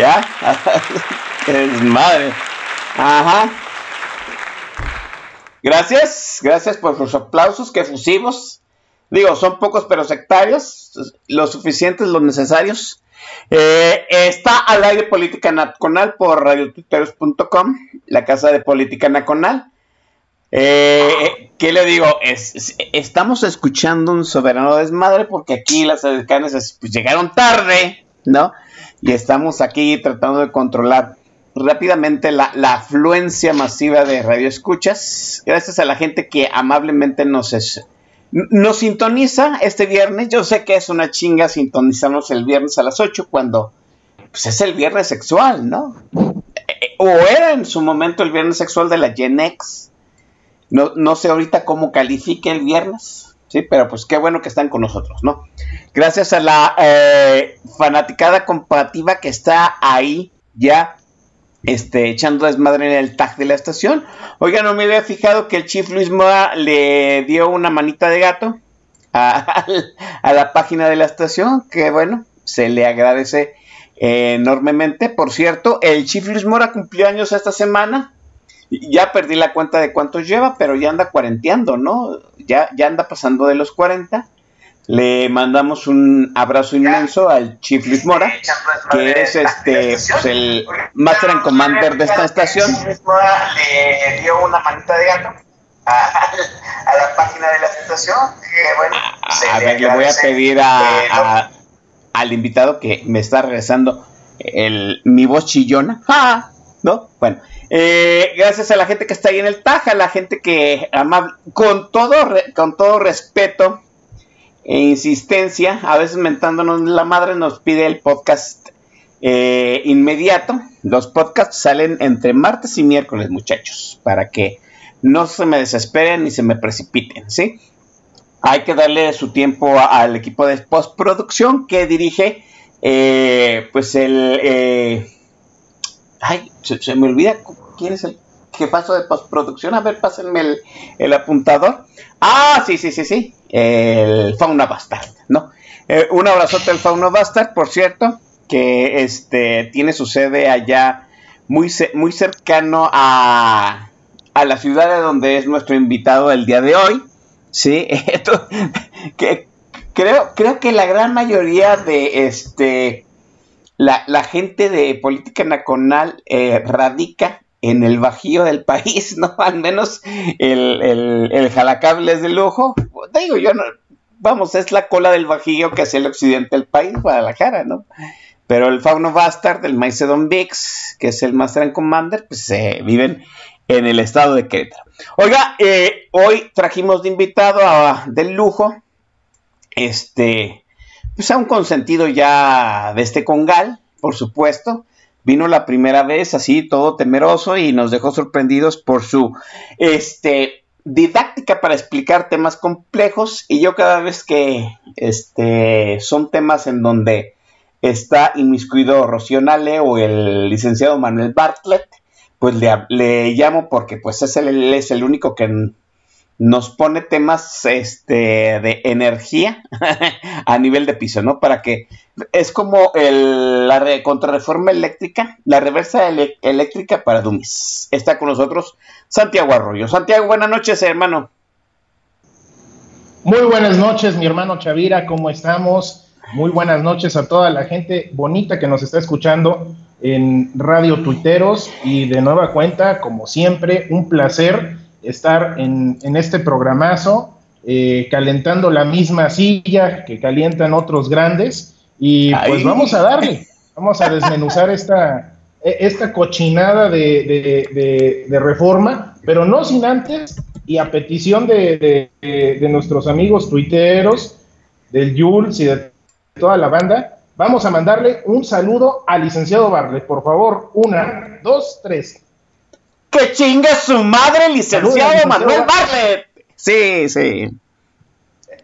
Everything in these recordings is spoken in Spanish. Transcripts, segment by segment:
¿Ya? es madre. Ajá. Gracias, gracias por los aplausos que fusimos. Digo, son pocos pero sectarios, lo suficientes, los necesarios. Eh, está al aire Política Nacional por radiotwitteros.com, la casa de Política Nacional. Eh, ¿Qué le digo? Es, estamos escuchando un soberano desmadre porque aquí las decanes pues, llegaron tarde, ¿no? Y estamos aquí tratando de controlar rápidamente la, afluencia masiva de radioescuchas. Gracias a la gente que amablemente nos, nos sintoniza este viernes. Yo sé que es una chinga sintonizarnos el viernes a las 8 cuando pues, es el viernes sexual, ¿no? O era en su momento el viernes sexual de la Gen X. No, no sé ahorita cómo califique el viernes, ¿sí? Pero pues qué bueno que están con nosotros, ¿no? Gracias a la eh, fanaticada comparativa que está ahí ya este, echando desmadre en el tag de la estación. Oiga, no me había fijado que el Chief Luis Moa le dio una manita de gato a, la página de la estación, que bueno, se le agradece enormemente. Por cierto, el Chief Luis Mora cumplió años esta semana. Ya perdí la cuenta de cuántos lleva, pero ya anda cuarenteando, ¿no? Ya, ya anda pasando de los 40. Le mandamos un abrazo inmenso al Chief Luis Mora, que es este pues, el Master and Commander de esta estación. Mora le dio una manita de gato a, la página de la estación. Que, bueno, a, ver, le voy a pedir a, al invitado que me está regresando el, mi voz chillona. ¿No? Bueno, eh, gracias a la gente que está ahí en el Taja, la gente que con todo, con todo respeto e insistencia, a veces mentándonos la madre, nos pide el podcast eh, inmediato. Los podcasts salen entre martes y miércoles, muchachos, para que no se me desesperen ni se me precipiten, ¿sí? Hay que darle su tiempo al equipo de postproducción que dirige, eh, pues el... Eh, ay, se, me olvida quién es el jefazo de postproducción. A ver, pásenme el, apuntador. Ah, sí, sí, sí, sí el Fauna Bastard, ¿no? Eh, un abrazote al Fauna Bastard, por cierto, que este, tiene su sede allá muy, muy cercano a, a la ciudad de donde es nuestro invitado el día de hoy, ¿sí? que, creo, creo que la gran mayoría de este, la, gente de política nacional eh, radica en el bajío del país, ¿no? Al menos el, el jalacables de lujo. Digo, yo no, vamos, es la cola del bajío que hace el occidente del país, Guadalajara, ¿no? Pero el Fauno Bastard, el Maicedon Vix, que es el Master and Commander, pues eh, viven en el estado de Querétaro. Oiga, eh, hoy trajimos de invitado a, del lujo, este, pues a un consentido ya de este congal, por supuesto, vino la primera vez así todo temeroso y nos dejó sorprendidos por su este didáctica para explicar temas complejos y yo cada vez que este son temas en donde está inmiscuido Rocío o el licenciado Manuel Bartlett pues le, le llamo porque pues es el, es el único que nos pone temas este, de energía a nivel de piso, ¿no? Para que es como el, la contrarreforma eléctrica, la reversa eléctrica para Dumis. Está con nosotros Santiago Arroyo. Santiago, buenas noches, hermano. Muy buenas noches, mi hermano Chavira, ¿cómo estamos? Muy buenas noches a toda la gente bonita que nos está escuchando en Radio Tuiteros y de nueva cuenta, como siempre, un placer estar en, este programazo, eh, calentando la misma silla que calientan otros grandes y pues vamos a darle, vamos a desmenuzar esta, e, esta cochinada de, reforma, pero no sin antes y a petición de, nuestros amigos tuiteros, del Jules y de toda la banda, vamos a mandarle un saludo al licenciado Barlet. Por favor, una, dos, tres. ¡Que chingue su madre, licenciado, Manuel Barlet! Sí, sí.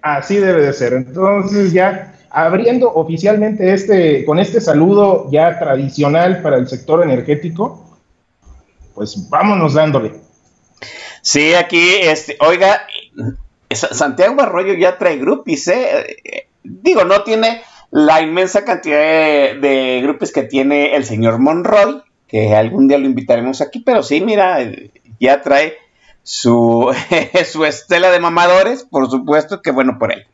Así debe de ser. Entonces ya abriendo oficialmente este, con este saludo ya tradicional para el sector energético, pues vámonos dándole. Sí, aquí, este, oiga, Santiago Arroyo ya trae grupis, ¿eh? Digo, no tiene la inmensa cantidad de, grupos que tiene el señor Monroy, que algún día lo invitaremos aquí, pero sí, mira, ya trae su, su estela de mamadores, por supuesto que bueno por él.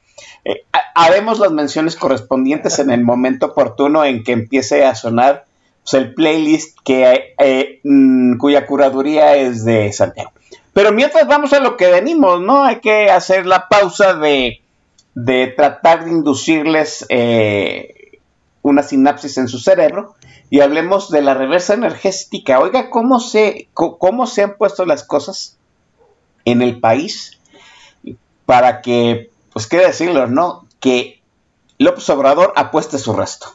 Eh, haremos las menciones correspondientes en el momento oportuno en que empiece a sonar pues, el playlist que, eh, mm, cuya curaduría es de Santiago. Pero mientras vamos a lo que venimos, ¿no? Hay que hacer la pausa de de tratar de inducirles eh, una sinapsis en su cerebro y hablemos de la reversa energética. Oiga, ¿cómo se, cómo se han puesto las cosas en el país para que, pues qué decirlo, ¿no? Que López Obrador apueste su resto.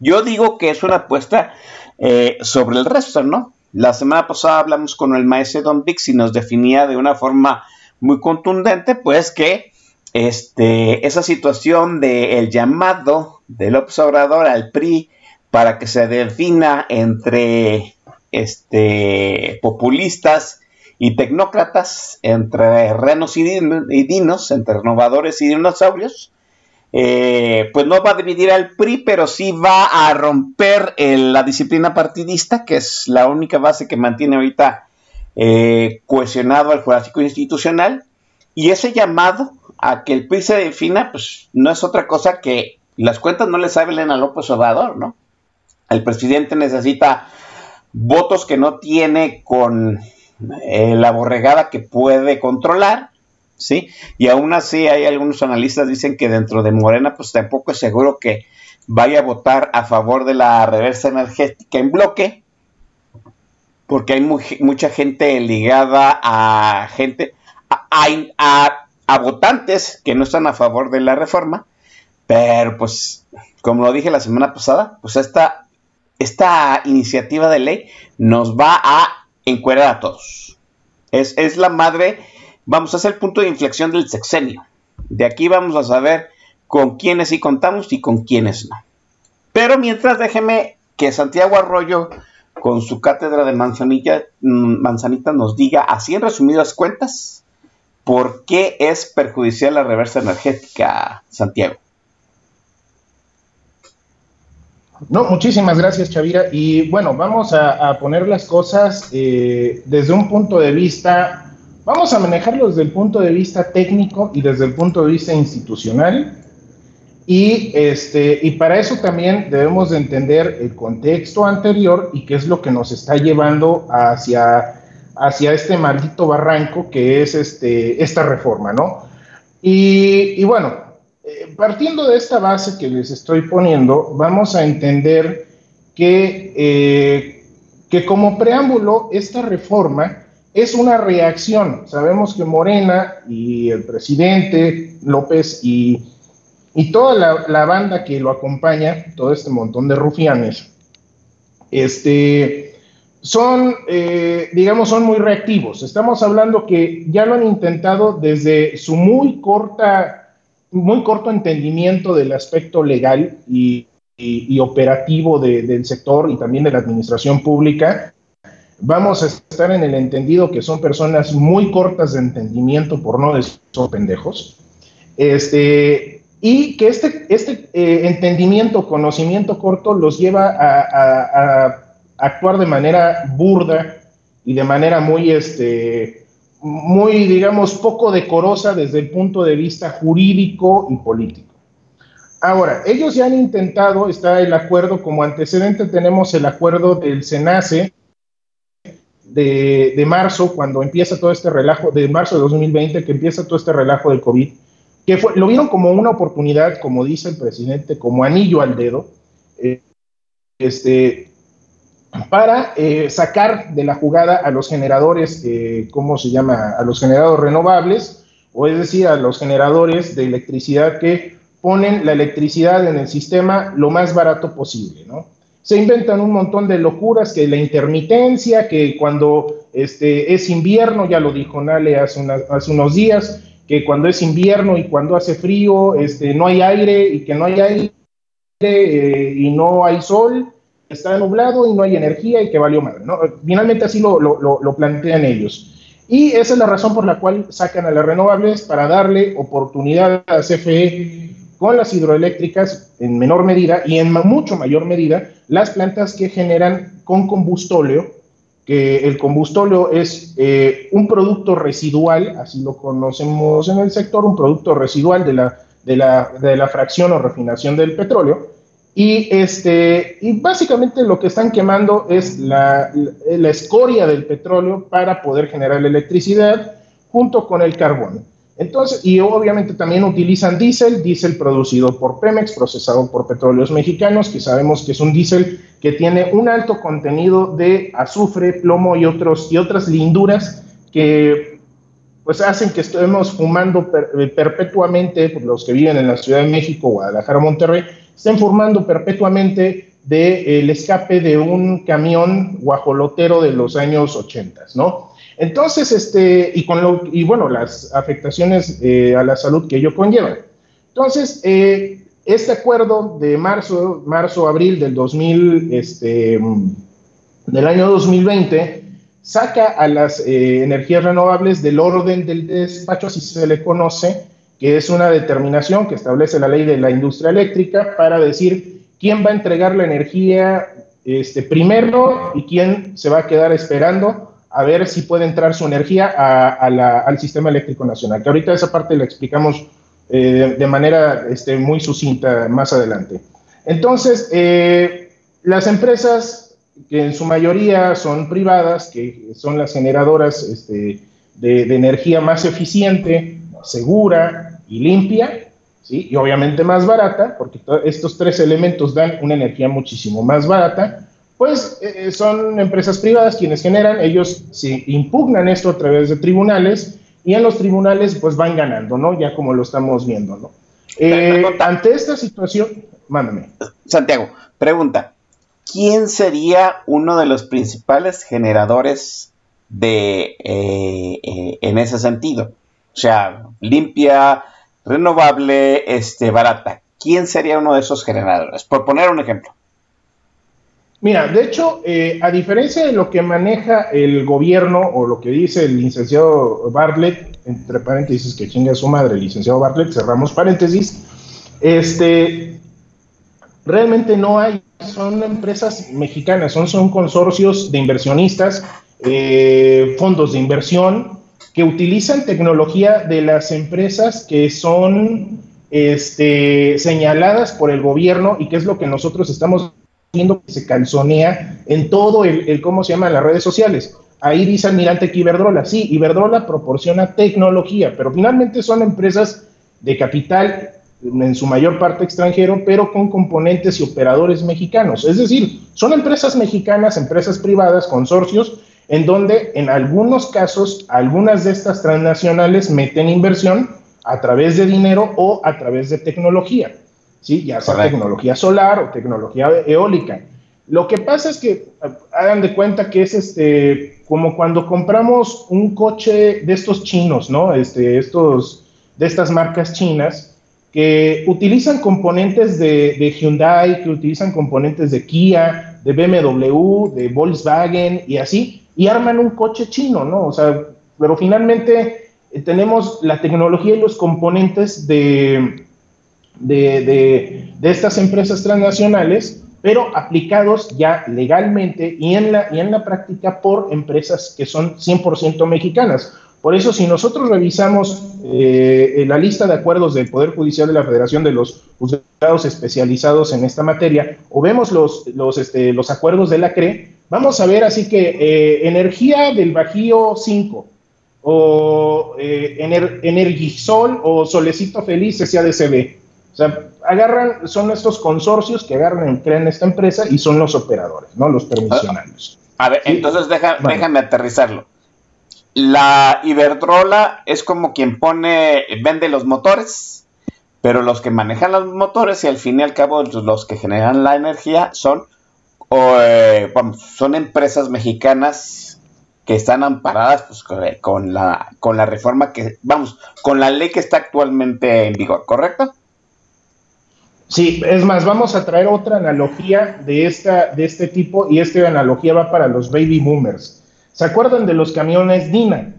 Yo digo que es una apuesta eh, sobre el resto, ¿no? La semana pasada hablamos con el maestro Don Vix y nos definía de una forma muy contundente, pues que este, esa situación del llamado del observador al PRI para que se defina entre este, populistas y tecnócratas, entre renos y, dinos, entre renovadores y dinosaurios, eh, pues no va a dividir al PRI, pero sí va a romper la disciplina partidista, que es la única base que mantiene ahorita eh, cohesionado al Jurásico Institucional, y ese llamado a que el PRI se defina, pues no es otra cosa que las cuentas no le saben a López Obrador, ¿no? El presidente necesita votos que no tiene con eh, la borregada que puede controlar, ¿sí? Y aún así hay algunos analistas dicen que dentro de Morena, pues tampoco es seguro que vaya a votar a favor de la reversa energética en bloque, porque hay mucha gente ligada a gente, a a votantes que no están a favor de la reforma, pero pues, como lo dije la semana pasada, pues esta, esta iniciativa de ley nos va a encuerar a todos. Es, es la madre, vamos a hacer el punto de inflexión del sexenio. De aquí vamos a saber con quiénes sí contamos y con quiénes no. Pero mientras déjeme que Santiago Arroyo, con su cátedra de manzanilla, mm, manzanita, nos diga así en resumidas cuentas ¿Por qué es perjudicial la reversa energética, Santiago? No, muchísimas gracias, Chavira. Y bueno, vamos a, poner las cosas eh, desde un punto de vista, vamos a manejarlo desde el punto de vista técnico y desde el punto de vista institucional. Y, este, y para eso también debemos de entender el contexto anterior y qué es lo que nos está llevando hacia hacia este maldito barranco que es este, esta reforma, ¿no? Y, bueno, eh, partiendo de esta base que les estoy poniendo, vamos a entender que, eh, que como preámbulo, esta reforma es una reacción. Sabemos que Morena y el presidente López y, y toda la, la, banda que lo acompaña, todo este montón de rufianes, este, son, eh, digamos, son muy reactivos. Estamos hablando que ya lo han intentado desde su muy corta, muy corto entendimiento del aspecto legal y, operativo del sector y también de la administración pública. Vamos a estar en el entendido que son personas muy cortas de entendimiento, por no decir son pendejos. Este, y que este, este eh, entendimiento, conocimiento corto los lleva a actuar de manera burda y de manera muy, este, muy, digamos, poco decorosa desde el punto de vista jurídico y político. Ahora, ellos ya han intentado, está el acuerdo, como antecedente tenemos el acuerdo del SENACE de, de, marzo, cuando empieza todo este relajo, de marzo de 2020, que empieza todo este relajo del COVID, que fue, lo vieron como una oportunidad, como dice el presidente, como anillo al dedo, eh, este, para eh, sacar de la jugada a los generadores, eh, ¿cómo se llama? A los generadores renovables, o es decir, a los generadores de electricidad que ponen la electricidad en el sistema lo más barato posible, ¿no? Se inventan un montón de locuras, que la intermitencia, que cuando este, es invierno, ya lo dijo Nale hace, hace unos días, que cuando es invierno y cuando hace frío, este, no hay aire y que no hay aire eh, y no hay sol, está nublado y no hay energía y que valió madre. ¿no? Finalmente así lo, lo, lo, plantean ellos. Y esa es la razón por la cual sacan a las renovables para darle oportunidad a CFE con las hidroeléctricas en menor medida y en mucho mayor medida las plantas que generan con combustóleo, que el combustóleo es eh, un producto residual, así lo conocemos en el sector, un producto residual de la, de la, de la fracción o refinación del petróleo, y, este, y básicamente lo que están quemando es la, escoria del petróleo para poder generar electricidad junto con el carbón. Entonces, y obviamente también utilizan diésel, diésel producido por Pemex, procesado por petróleos mexicanos, que sabemos que es un diésel que tiene un alto contenido de azufre, plomo y, otros, y otras linduras que pues hacen que estemos fumando perpetuamente, pues, los que viven en la Ciudad de México, Guadalajara, Monterrey, estén formando perpetuamente del escape de un camión guajolotero de los años 80, ¿no? Entonces, este, y, con lo, y bueno, las afectaciones eh, a la salud que ello conlleva. Entonces, eh, este acuerdo de marzo, marzo, abril del 2000, este, del año 2020, saca a las eh, energías renovables del orden del despacho, así se le conoce, que es una determinación que establece la ley de la industria eléctrica para decir quién va a entregar la energía este, primero y quién se va a quedar esperando a ver si puede entrar su energía al sistema eléctrico nacional, que ahorita esa parte la explicamos eh, de manera este, muy sucinta más adelante. Entonces, eh, las empresas que en su mayoría son privadas, que son las generadoras este, de, de, energía más eficiente, segura y limpia, ¿sí? y obviamente más barata, porque estos tres elementos dan una energía muchísimo más barata, pues eh, son empresas privadas quienes generan, ellos se impugnan esto a través de tribunales y en los tribunales pues van ganando, ¿no? Ya como lo estamos viendo, ¿no? Eh, ante esta situación, mándame. Santiago, pregunta, ¿quién sería uno de los principales generadores de eh, en ese sentido? O sea, limpia, renovable, este, barata. ¿Quién sería uno de esos generadores? Por poner un ejemplo. Mira, de hecho, eh, a diferencia de lo que maneja el gobierno o lo que dice el licenciado Bartlett, entre paréntesis, que chinga su madre, el licenciado Bartlett, cerramos paréntesis, este, realmente no hay, son empresas mexicanas, son, consorcios de inversionistas, eh, fondos de inversión, que utilizan tecnología de las empresas que son este, señaladas por el gobierno y que es lo que nosotros estamos que se calzonea en todo el, ¿cómo se llama?, las redes sociales. Ahí dice Almirante que Iberdrola, sí, Iberdrola proporciona tecnología, pero finalmente son empresas de capital en su mayor parte extranjero, pero con componentes y operadores mexicanos. Es decir, son empresas mexicanas, empresas privadas, consorcios, en donde en algunos casos algunas de estas transnacionales meten inversión a través de dinero o a través de tecnología. ¿sí? ya sea tecnología solar o tecnología eólica. Lo que pasa es que hagan de cuenta que es este como cuando compramos un coche de estos chinos, ¿no? Este, estos, de estas marcas chinas que utilizan componentes de, de Hyundai, que utilizan componentes de Kia, de BMW, de Volkswagen y así, y arman un coche chino, ¿no? O sea, pero finalmente eh, tenemos la tecnología y los componentes de, de, estas empresas transnacionales, pero aplicados ya legalmente y en, la, y en la práctica por empresas que son 100% mexicanas. Por eso, si nosotros revisamos eh, la lista de acuerdos del Poder Judicial de la Federación de los juzgados especializados en esta materia, o vemos los, los, este, los acuerdos de la CRE, vamos a ver así que eh, energía del Bajío 5, o eh, Energisol, o Solecito Feliz, SADCB. O sea, agarran, son estos consorcios que agarran, crean esta empresa y son los operadores, ¿no? Los permisionarios. A ver, entonces déjame aterrizarlo la Iberdrola es como quien pone, vende los motores, pero los que manejan los motores y al fin y al cabo los que generan la energía son, eh, son empresas mexicanas que están amparadas pues, con, la, con la reforma que, vamos, con la ley que está actualmente en vigor, ¿correcto? Sí, es más, vamos a traer otra analogía de, esta, de este tipo y esta analogía va para los baby boomers. ¿Se acuerdan de los camiones Dina?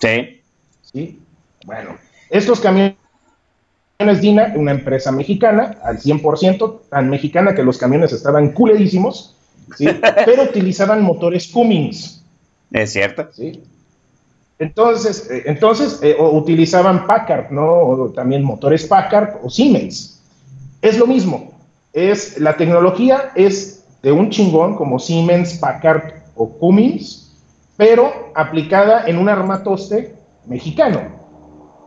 Sí. Sí. Bueno, estos camiones Dina, una empresa mexicana, al 100%, tan mexicana que los camiones estaban culerísimos, ¿sí? pero utilizaban motores Cummins. Es cierto. Sí. Entonces, eh, entonces eh, utilizaban Packard, ¿no? O también motores Packard o Siemens. Es lo mismo. Es, la tecnología es de un chingón como Siemens, Packard o Cummins, pero aplicada en un armatoste mexicano.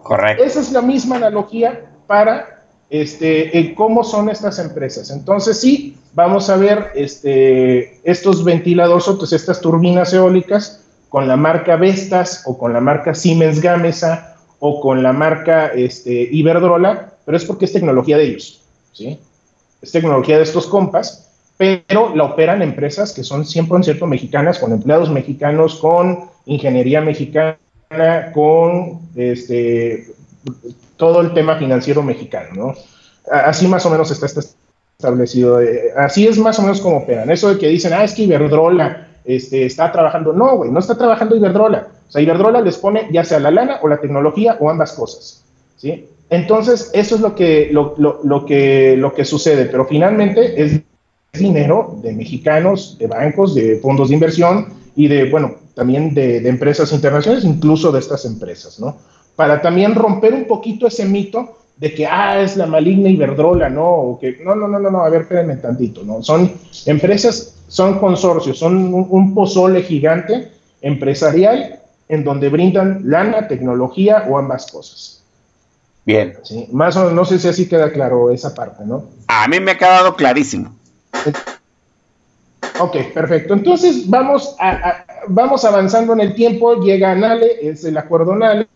Correcto. Esa es la misma analogía para este, cómo son estas empresas. Entonces, sí, vamos a ver este, estos ventiladores, estas turbinas eólicas con la marca Vestas o con la marca Siemens Gamesa o con la marca este, Iberdrola, pero es porque es tecnología de ellos, ¿sí? Es tecnología de estos compas pero la operan empresas que son 100% mexicanas, con empleados mexicanos, con ingeniería mexicana, con este, todo el tema financiero mexicano, ¿no? Así más o menos está, establecido. Eh, así es más o menos como operan. Eso de que dicen, ah, es que Iberdrola este, está trabajando. No, güey, no está trabajando Iberdrola. O sea, Iberdrola les pone ya sea la lana o la tecnología o ambas cosas, ¿sí? Entonces, eso es lo que, lo, lo que, lo que sucede, pero finalmente es dinero de mexicanos, de bancos, de fondos de inversión y de, bueno, también de, empresas internacionales, incluso de estas empresas, ¿no? Para también romper un poquito ese mito de que, ah, es la maligna Iberdrola, ¿no? O que, no, no, no, no, no, a ver, espérenme tantito, ¿no? Son empresas, son consorcios, son un, pozole gigante empresarial en donde brindan lana, tecnología o ambas cosas. Bien. Sí, más o menos, no sé si así queda claro esa parte, ¿no? A mí me ha quedado clarísimo. Ok, perfecto. Entonces vamos, a, vamos avanzando en el tiempo. Llega Nale, es el acuerdo Nale,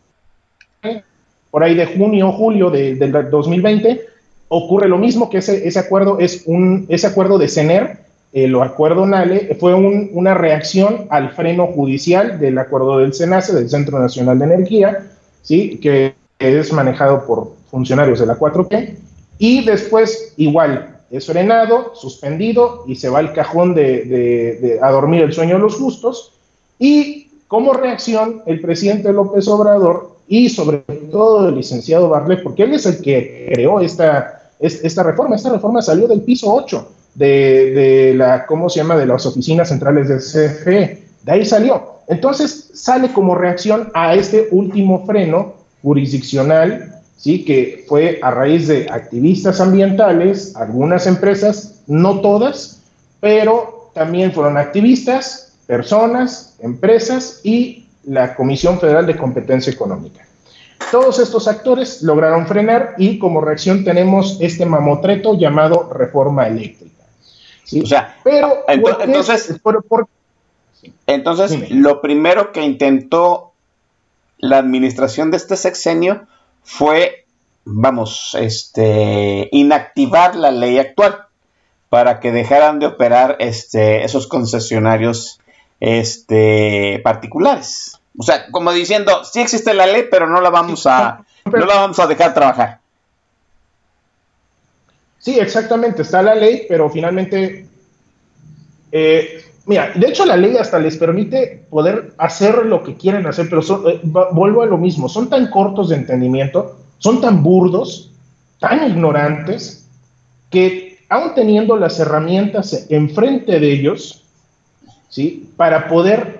por ahí de junio, julio de, del 2020. Ocurre lo mismo que ese, ese acuerdo es un ese acuerdo de CENER, el acuerdo NALE, fue una reacción al freno judicial del acuerdo del SENACE, del Centro Nacional de Energía, ¿sí? que es manejado por funcionarios de la 4P. Y después, igual, es frenado, suspendido y se va al cajón de, a dormir el sueño de los justos. Y como reacción, el presidente López Obrador y sobre todo el licenciado Barlet, porque él es el que creó esta, esta reforma, esta reforma salió del piso 8 de, de la, ¿cómo se llama?, de las oficinas centrales del CFE, de ahí salió. Entonces sale como reacción a este último freno jurisdiccional ¿sí? que fue a raíz de activistas ambientales, algunas empresas, no todas, pero también fueron activistas, personas, empresas y la Comisión Federal de Competencia Económica. Todos estos actores lograron frenar y como reacción tenemos este mamotreto llamado reforma eléctrica. ¿sí? O sea, pero entonces, entonces lo primero que intentó la administración de este sexenio fue, vamos, este, inactivar la ley actual para que dejaran de operar este, esos concesionarios este, particulares. O sea, como diciendo, sí existe la ley, pero no la vamos a, no la vamos a dejar trabajar. Sí, exactamente, está la ley, pero finalmente, eh, mira, de hecho la ley hasta les permite poder hacer lo que quieren hacer, pero eh, vuelvo a lo mismo, son tan cortos de entendimiento son tan burdos, tan ignorantes, que aún teniendo las herramientas enfrente de ellos, ¿sí? Para poder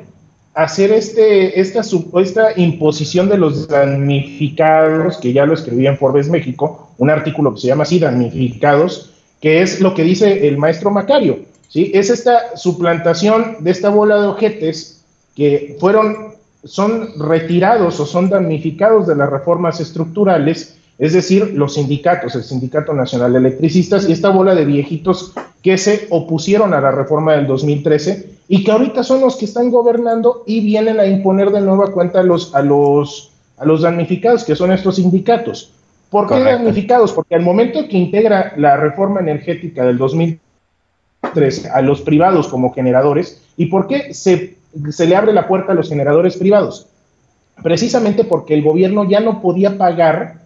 hacer este, esta, supuesta imposición de los damnificados, que ya lo escribí en Forbes México, un artículo que se llama así, damnificados, que es lo que dice el maestro Macario, ¿sí? Es esta suplantación de esta bola de ojetes que fueron, son retirados o son damnificados de las reformas estructurales, es decir, los sindicatos, el Sindicato Nacional de Electricistas y esta bola de viejitos que se opusieron a la reforma del 2013 y que ahorita son los que están gobernando y vienen a imponer de nueva cuenta a los, a los, a los damnificados, que son estos sindicatos. ¿Por qué damnificados? Porque al momento que integra la reforma energética del 2013 a los privados como generadores, ¿y por qué se, se le abre la puerta a los generadores privados? Precisamente porque el gobierno ya no podía pagar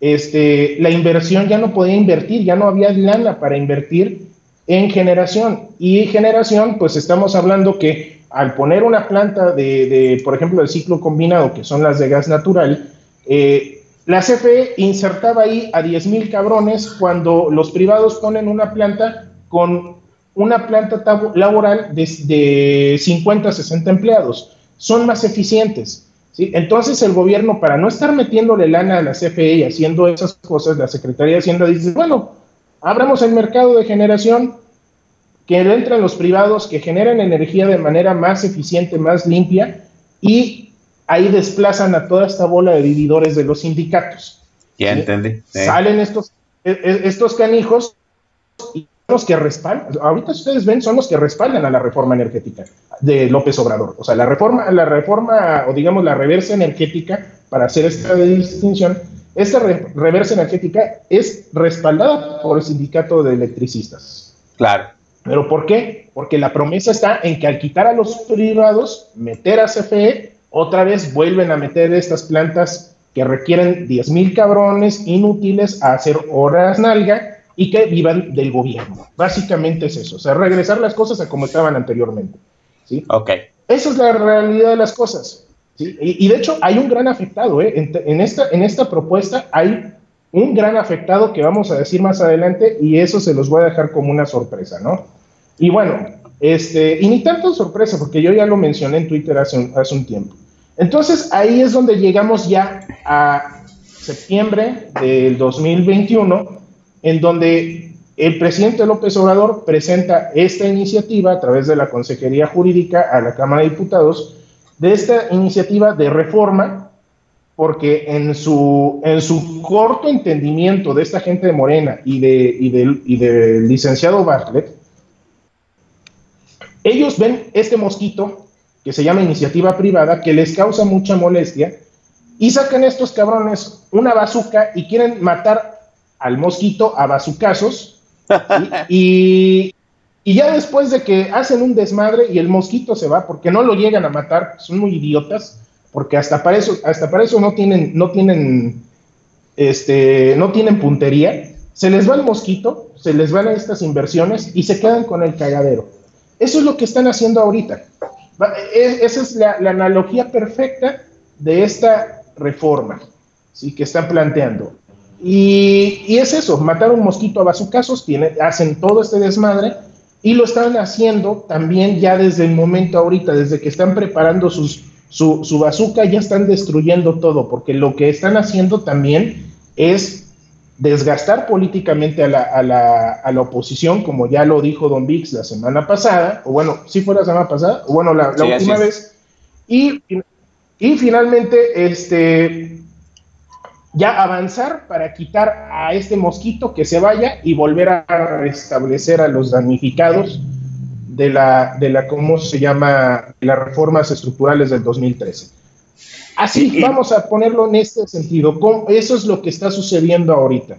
este, la inversión, ya no podía invertir, ya no había lana para invertir en generación. Y generación, pues estamos hablando que al poner una planta de, por ejemplo, el ciclo combinado, que son las de gas natural, eh, la CFE insertaba ahí a 10 mil cabrones cuando los privados ponen una planta con una planta laboral de, de 50, 60 empleados. Son más eficientes. ¿sí? Entonces el gobierno, para no estar metiéndole lana a la CFE y haciendo esas cosas, la Secretaría de Hacienda dice, bueno, abramos el mercado de generación, que entren los privados, que generen energía de manera más eficiente, más limpia, y ahí desplazan a toda esta bola de vividores de los sindicatos. Ya entendí. Salen estos, e, e, estos canijos y los que respaldan, ahorita ustedes ven, son los que respaldan a la reforma energética de López Obrador. O sea, la reforma, la reforma, o digamos la reversa energética, para hacer esta distinción, esta reversa energética es respaldada por el sindicato de electricistas. Claro. ¿Pero por qué? Porque la promesa está en que al quitar a los privados, meter a CFE, otra vez vuelven a meter estas plantas que requieren 10 mil cabrones inútiles a hacer horas nalga y que vivan del gobierno. Básicamente es eso, o sea, regresar las cosas a como estaban anteriormente. ¿sí? Ok. Esa es la realidad de las cosas. Y, de hecho hay un gran afectado, ¿eh? en, esta, en esta propuesta hay un gran afectado que vamos a decir más adelante y eso se los voy a dejar como una sorpresa, ¿no? Y bueno, este, y ni tanto sorpresa, porque yo ya lo mencioné en Twitter hace un, hace un tiempo. Entonces ahí es donde llegamos ya a septiembre del 2021, en donde el presidente López Obrador presenta esta iniciativa a través de la Consejería Jurídica a la Cámara de Diputados, de esta iniciativa de reforma porque en su, en su corto entendimiento de esta gente de Morena y, y, del licenciado Bartlett, ellos ven este mosquito que se llama iniciativa privada, que les causa mucha molestia, y sacan estos cabrones una bazuca y quieren matar al mosquito a bazucazos, y, y ya después de que hacen un desmadre y el mosquito se va, porque no lo llegan a matar, son muy idiotas, porque hasta para eso, hasta para eso no tienen, no tienen, este, no tienen puntería. Se les va el mosquito, se les van a estas inversiones y se quedan con el cagadero. Eso es lo que están haciendo ahorita. E, esa es la, analogía perfecta de esta reforma ¿sí? que están planteando. Y, y, es eso, matar un mosquito a bazucazos, tiene, hacen todo este desmadre y lo están haciendo también ya desde el momento ahorita, desde que están preparando sus, su, su bazooka ya están destruyendo todo, porque lo que están haciendo también es desgastar políticamente a la, a la, a la oposición, como ya lo dijo Don Vix la semana pasada, o bueno, si fue la semana pasada, o bueno, la, última vez, y, y finalmente, este, ya avanzar para quitar a este mosquito que se vaya y volver a restablecer a los damnificados de la, de la ¿cómo se llama?, las reformas estructurales del 2013. Así, vamos a ponerlo en este sentido. Eso es lo que está sucediendo ahorita.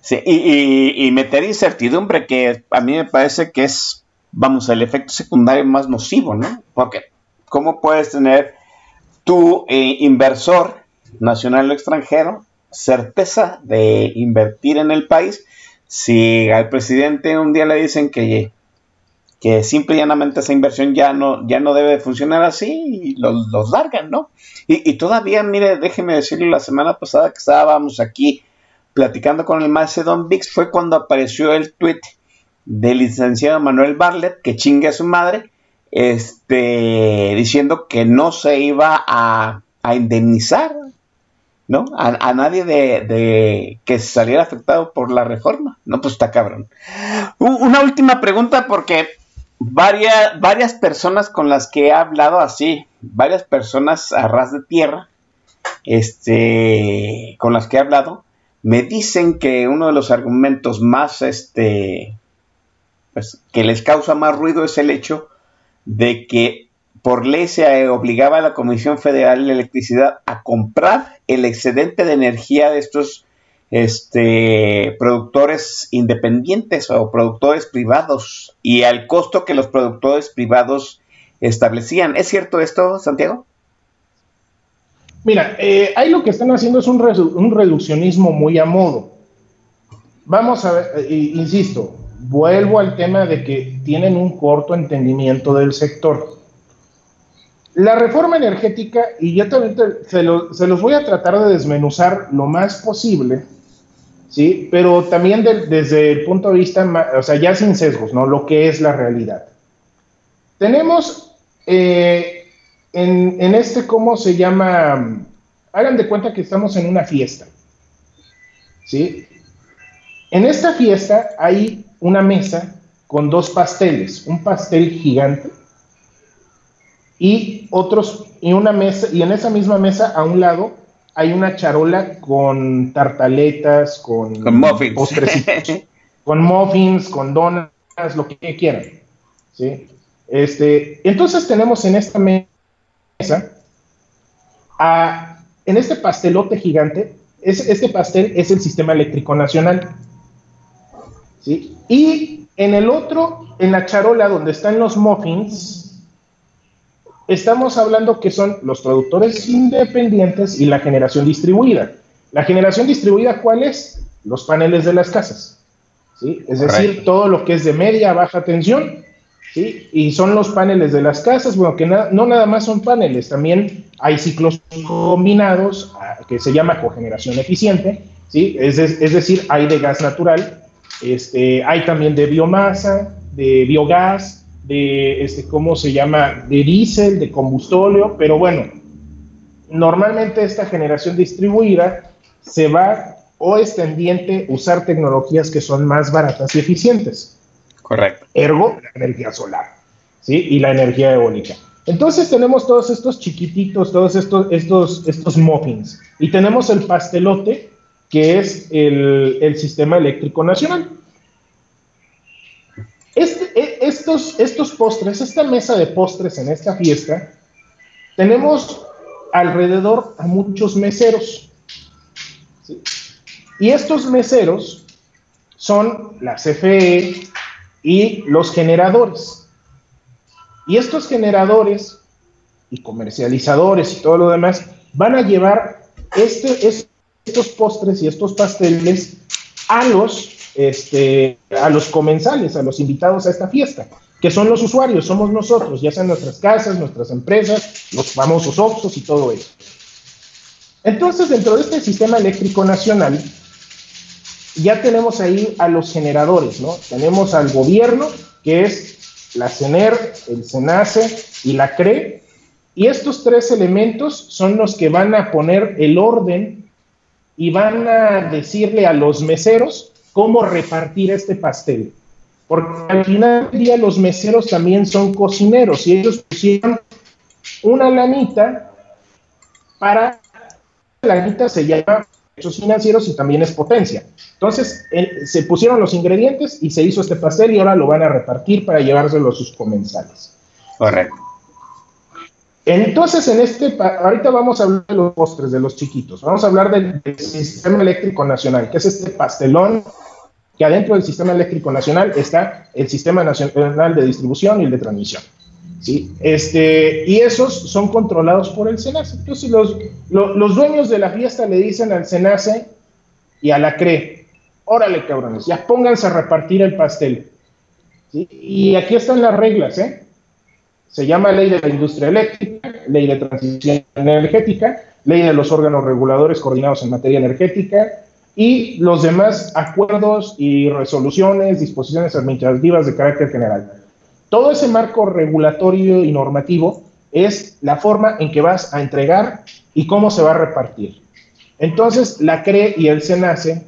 Sí, y, y, meter incertidumbre, que a mí me parece que es, vamos, el efecto secundario más nocivo, ¿no? Porque, ¿cómo puedes tener tu eh, inversor nacional o extranjero certeza de invertir en el país si al presidente un día le dicen que que simple y llanamente esa inversión ya no, ya no debe funcionar así y los, los largan, ¿no? Y, todavía, mire, déjeme decirle, la semana pasada que estábamos aquí platicando con el maestro Don Vix fue cuando apareció el tweet del licenciado Manuel Barlet, que chingue a su madre, este, diciendo que no se iba a, indemnizar, ¿no? A, nadie de, que saliera afectado por la reforma. No, pues está cabrón. Una última pregunta porque varias, varias personas con las que he hablado así, varias personas a ras de tierra, este, con las que he hablado, me dicen que uno de los argumentos más, este, pues, que les causa más ruido es el hecho de que por ley se obligaba a la Comisión Federal de Electricidad a comprar el excedente de energía de estos este, productores independientes o productores privados y al costo que los productores privados establecían. ¿Es cierto esto, Santiago? Mira, eh, ahí lo que están haciendo es un, reduccionismo muy a modo. Vamos a ver, eh, insisto, vuelvo al tema de que tienen un corto entendimiento del sector. La reforma energética, y yo también se, los voy a tratar de desmenuzar lo más posible, ¿sí? Pero también desde el punto de vista, o sea, ya sin sesgos, ¿no? Lo que es la realidad. Tenemos eh, en, en, este, ¿cómo se llama? Hagan de cuenta que estamos en una fiesta, ¿sí? En esta fiesta hay una mesa con dos pasteles, un pastel gigante y otros, y una mesa, y en esa misma mesa a un lado hay una charola con tartaletas, con, con muffins, con muffins, con donas, lo que quieran. ¿sí? Este, entonces tenemos en esta mesa, a, en este pastelote gigante, es, este pastel es el sistema eléctrico nacional. ¿sí? Y en el otro, en la charola donde están los muffins, estamos hablando que son los productores independientes y la generación distribuida. La generación distribuida, ¿cuál es? Los paneles de las casas. ¿sí? Es decir, todo lo que es de media a baja tensión. ¿sí? Y son los paneles de las casas, bueno, que no nada más son paneles, también hay ciclos combinados ah, que se llama cogeneración eficiente. ¿sí? Es, es decir, hay de gas natural, este, hay también de biomasa, de biogás, de, este, ¿cómo se llama?, de diésel, de combustóleo, pero bueno, normalmente esta generación distribuida se va o es tendiente a usar tecnologías que son más baratas y eficientes. Correcto. Ergo, la energía solar, ¿sí? Y la energía eólica. Entonces tenemos todos estos chiquititos, todos estos, estos, estos muffins. Y tenemos el pastelote, que es el, el sistema eléctrico nacional. Este, estos, postres, esta mesa de postres en esta fiesta, tenemos alrededor a muchos meseros. Y estos meseros son la CFE y los generadores. Y estos generadores y comercializadores y todo lo demás van a llevar este, estos postres y estos pasteles a los este, a los comensales, a los invitados a esta fiesta, que son los usuarios, somos nosotros, ya sean nuestras casas, nuestras empresas, los famosos Oxos y todo eso. Entonces, dentro de este sistema eléctrico nacional, ya tenemos ahí a los generadores, ¿no? Tenemos al gobierno, que es la CENER, el SENACE y la CRE, y estos tres elementos son los que van a poner el orden y van a decirle a los meseros cómo repartir este pastel. Porque al final del día los meseros también son cocineros y ellos pusieron una lanita para la lanita se llama hechos financieros y también es potencia. Entonces se pusieron los ingredientes y se hizo este pastel y ahora lo van a repartir para llevárselo a sus comensales. Correcto. Entonces, en este, ahorita vamos a hablar de los postres, de los chiquitos. Vamos a hablar del, del sistema eléctrico nacional, que es este pastelón que adentro del Sistema Eléctrico Nacional está el Sistema Nacional de Distribución y el de Transmisión. ¿sí? Este, y esos son controlados por el SENACE. Entonces los, los, dueños de la fiesta le dicen al SENACE y a la CRE, órale cabrones, ya pónganse a repartir el pastel. Y aquí están las reglas, ¿eh? Se llama Ley de la Industria Eléctrica, Ley de Transición Energética, Ley de los órganos reguladores coordinados en materia energética, y los demás acuerdos y resoluciones, disposiciones administrativas de carácter general. Todo ese marco regulatorio y normativo es la forma en que vas a entregar y cómo se va a repartir. Entonces, la CRE y el SENACE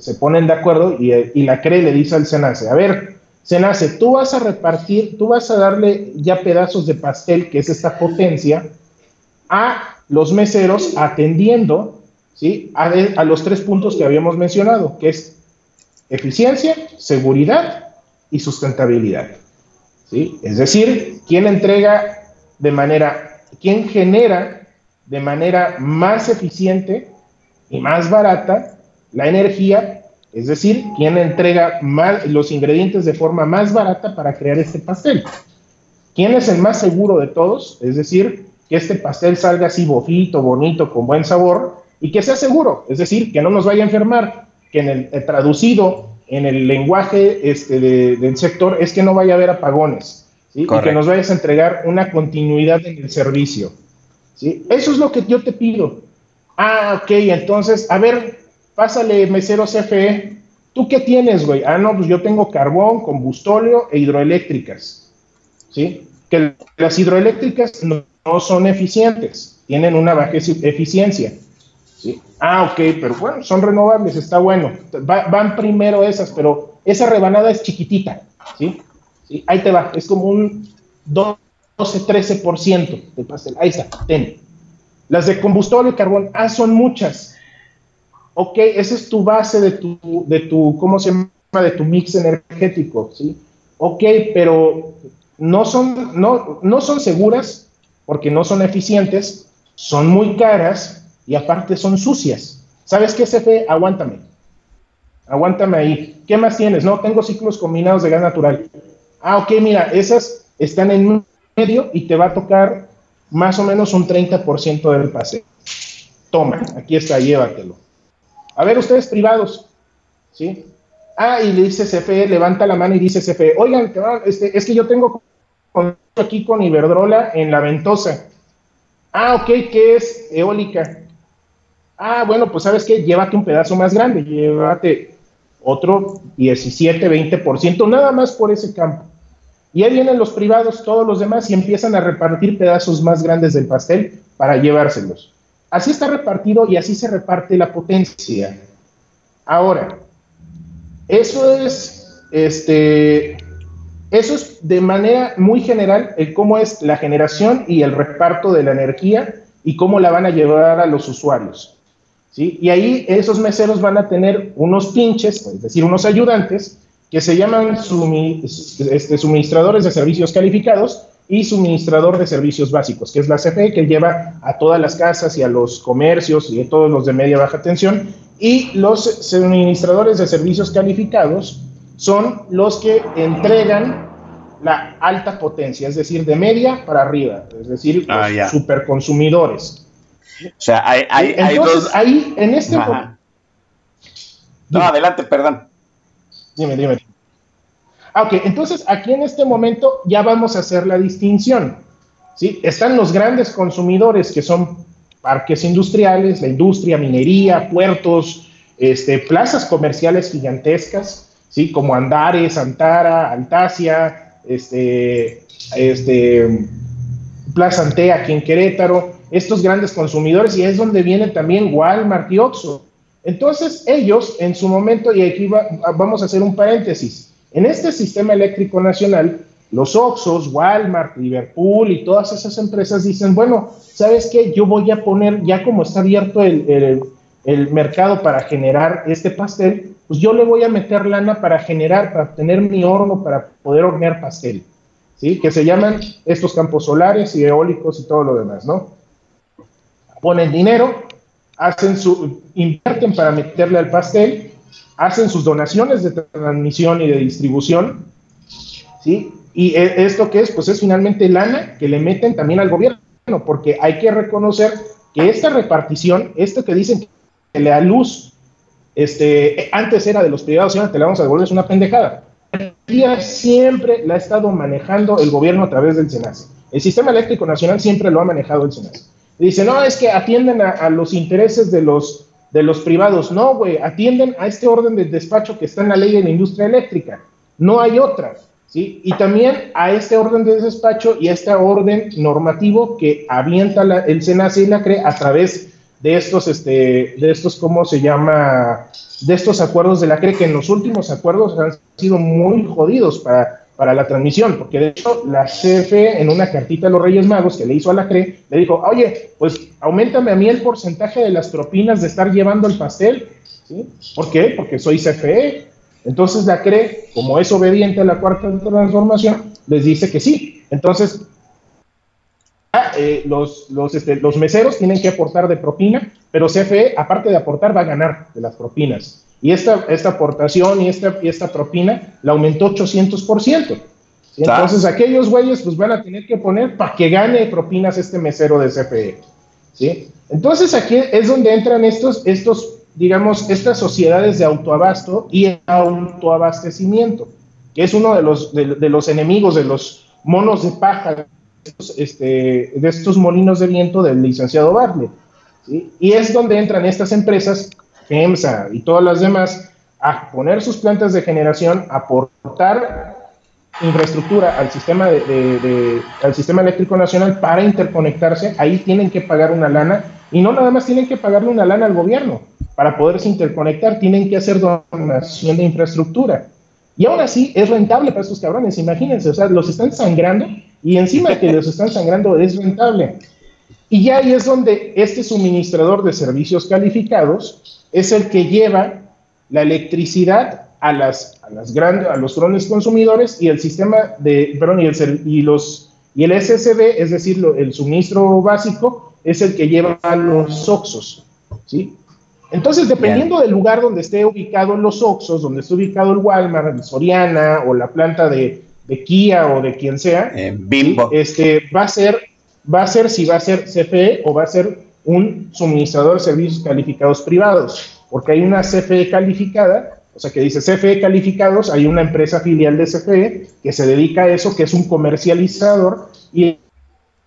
se ponen de acuerdo y, y, la CRE le dice al SENACE, a ver, SENACE, tú vas a repartir, tú vas a darle ya pedazos de pastel, que es esta potencia, a los meseros atendiendo ¿sí? a, a los tres puntos que habíamos mencionado, que es eficiencia, seguridad y sustentabilidad. ¿sí? Es decir, quién entrega de manera, quién genera de manera más eficiente y más barata la energía, es decir, quién entrega más, los ingredientes de forma más barata para crear este pastel. ¿Quién es el más seguro de todos? Es decir, que este pastel salga así bofito, bonito, con buen sabor y que sea seguro, es decir, que no nos vaya a enfermar, que en el, traducido en el lenguaje este, del sector es que no vaya a haber apagones y que nos vayas a entregar una continuidad en el servicio. ¿sí? Eso es lo que yo te pido. Ah, ok, entonces, a ver, pásale, mesero CFE. ¿Tú qué tienes, güey? Ah, no, pues yo tengo carbón, combustóleo e hidroeléctricas. ¿Sí? Que las hidroeléctricas no, son eficientes, tienen una baja eficiencia. ¿Sí? Ah, ok, pero bueno, son renovables, está bueno. van primero esas, pero esa rebanada es chiquitita. ¿sí? ¿sí? Ahí te va, es como un 12, 13% de pastel. Ahí está, ten. Las de combustible y carbón, ah, son muchas. Ok, esa es tu base de tu, de tu, ¿cómo se llama? De tu mix energético, ¿sí? Ok, pero no son, no, no son seguras porque no son eficientes, son muy caras y aparte son sucias. ¿Sabes qué, CFE? Aguántame. Aguántame ahí. ¿Qué más tienes? No, tengo ciclos combinados de gas natural. Ah, ok, mira, esas están en medio y te va a tocar más o menos un 30% del pase. Toma, aquí está, llévatelo. A ver, ustedes privados, ¿sí? Ah, y le dice CFE, levanta la mano y dice CFE, oigan, este, es que yo tengo aquí con Iberdrola en la ventosa. Ah, ok, ¿qué es eólica? Ah, bueno, pues sabes qué, llévate un pedazo más grande, llévate otro 17, 20%, nada más por ese campo. Y ahí vienen los privados, todos los demás, y empiezan a repartir pedazos más grandes del pastel para llevárselos. Así está repartido y así se reparte la potencia. Ahora, eso es, este, eso es de manera muy general el cómo es la generación y el reparto de la energía y cómo la van a llevar a los usuarios. ¿Sí? Y ahí esos meseros van a tener unos pinches, es decir, unos ayudantes, que se llaman este, suministradores de servicios calificados y suministrador de servicios básicos, que es la CFE, que lleva a todas las casas y a los comercios y a todos los de media baja tensión. Y los suministradores de servicios calificados son los que entregan la alta potencia, es decir, de media para arriba, es decir, los ah, superconsumidores. O sea, hay, hay, Entonces, ahí, en este... No, adelante, perdón. Dime, dime. Ah, ok, entonces aquí en este momento ya vamos a hacer la distinción. ¿sí? Están los grandes consumidores que son parques industriales, la industria, minería, puertos, este, plazas comerciales gigantescas, ¿sí? como Andares, Antara, Altasia, este, este, Plaza Antea aquí en Querétaro, estos grandes consumidores, y es donde viene también Walmart y Oxxo. Entonces, ellos en su momento, y aquí vamos a hacer un paréntesis, en este sistema eléctrico nacional, los Oxos, Walmart, Liverpool y todas esas empresas dicen, bueno, ¿sabes qué? Yo voy a poner, ya como está abierto el, el mercado para generar este pastel, pues yo le voy a meter lana para generar, para tener mi horno, para poder hornear pastel, ¿sí? Que se llaman estos campos solares y eólicos y todo lo demás, ¿no? Ponen dinero, hacen su, invierten para meterle al pastel, hacen sus donaciones de transmisión y de distribución, ¿sí? Y e, esto que es, pues es finalmente lana que le meten también al gobierno, porque hay que reconocer que esta repartición, esto que dicen que le da luz, este, antes era de los privados y ahora te la vamos a devolver, es una pendejada. Siempre la ha estado manejando el gobierno a través del SENACE. El sistema eléctrico nacional siempre lo ha manejado el SENACE. Dice, no, es que atienden a, los intereses de los, de los privados. No, güey, atienden a este orden de despacho que está en la ley de la industria eléctrica. No hay otra. ¿sí? Y también a este orden de despacho y a este orden normativo que avienta el SENACE y la CRE a través de estos, este, de estos, ¿cómo se llama? De estos acuerdos de la CRE, que en los últimos acuerdos han sido muy jodidos para, para la transmisión, porque de hecho la CFE en una cartita a los Reyes Magos que le hizo a la CRE, le dijo, oye, pues aumentame a mí el porcentaje de las propinas de estar llevando el pastel, ¿sí? ¿Por qué? Porque soy CFE. Entonces la CRE, como es obediente a la cuarta transformación, les dice que sí. Entonces, eh, los, los, este, los meseros tienen que aportar de propina, pero CFE, aparte de aportar, va a ganar de las propinas. Y esta, esta aportación y esta, y esta propina la aumentó 800%. Entonces aquellos güeyes pues van a tener que poner para que gane propinas este mesero de CFE. ¿sí? Entonces aquí es donde entran estos, estos, digamos, estas sociedades de autoabasto y autoabastecimiento, que es uno de los, de los enemigos de los monos de paja este, de estos molinos de viento del licenciado Bartlett. Y es donde entran estas empresas, FEMSA y todas las demás, a poner sus plantas de generación, aportar infraestructura al sistema, de, al sistema eléctrico nacional para interconectarse, ahí tienen que pagar una lana y no nada más tienen que pagarle una lana al gobierno. Para poderse interconectar tienen que hacer donación de infraestructura. Y aún así es rentable para estos cabrones, imagínense, o sea, los están sangrando y encima de que los están sangrando es rentable. Y ya ahí es donde este suministrador de servicios calificados es el que lleva la electricidad a, las, a, las grandes, a los grandes consumidores y el sistema de, perdón, y el, y los, y el SSB, es decir, el suministro básico, es el que lleva a los OXOS, ¿sí? Entonces, dependiendo del lugar donde esté ubicado los Oxos, donde esté ubicado el Walmart, el Soriana o la planta de, de Kia o de quien sea, eh, Bimbo. Este, va a ser, va a ser si va a ser CFE o va a ser un suministrador de servicios calificados privados, porque hay una CFE calificada, o sea que dice CFE calificados, hay una empresa filial de CFE que se dedica a eso, que es un comercializador y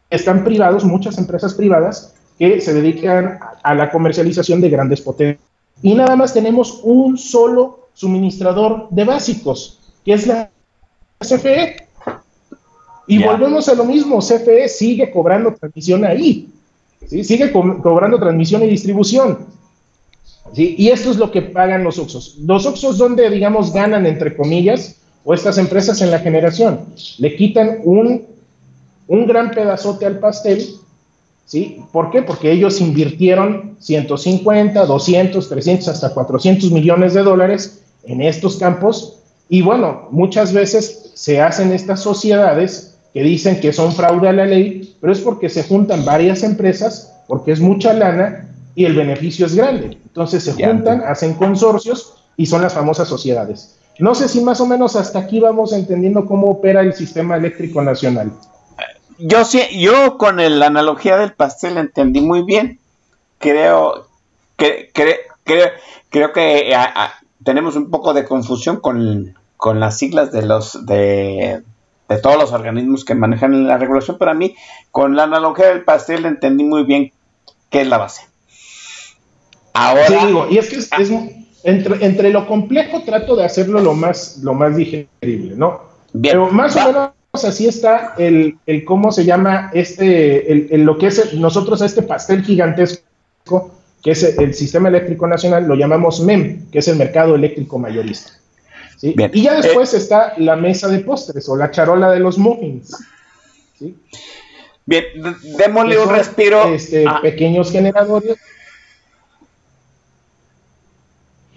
están privados, muchas empresas privadas que se dedican a la comercialización de grandes potencias. Y nada más tenemos un solo suministrador de básicos, que es la CFE. Y volvemos a lo mismo, CFE sigue cobrando transmisión ahí, ¿sí? sigue cobrando transmisión y distribución. ¿sí? Y esto es lo que pagan los Oxos. Los Oxos donde, digamos, ganan, entre comillas, o estas empresas en la generación, le quitan un, un gran pedazote al pastel, ¿sí? ¿Por qué? Porque ellos invirtieron 150, 200, 300, hasta 400 millones de dólares en estos campos y bueno, muchas veces se hacen estas sociedades que dicen que son fraude a la ley, pero es porque se juntan varias empresas, porque es mucha lana y el beneficio es grande. Entonces se juntan, hacen consorcios y son las famosas sociedades. No sé si más o menos hasta aquí vamos entendiendo cómo opera el sistema eléctrico nacional. Yo sí, yo con la analogía del pastel entendí muy bien. Creo que creo que tenemos un poco de confusión con, con las siglas de los de, todos los organismos que manejan la regulación, pero a mí con la analogía del pastel entendí muy bien qué es la base. Ahora, sí, digo, y es que es, entre, entre, lo complejo trato de hacerlo lo más, lo más digerible, ¿no? pero más o menos así está el, el, cómo se llama este, el, lo que es nosotros este pastel gigantesco, que es el Sistema Eléctrico Nacional, lo llamamos MEM, que es el Mercado Eléctrico Mayorista. Y ya después está la mesa de postres o la charola de los muffins. Bien, démosle un respiro. Este, ah. Pequeños generadores.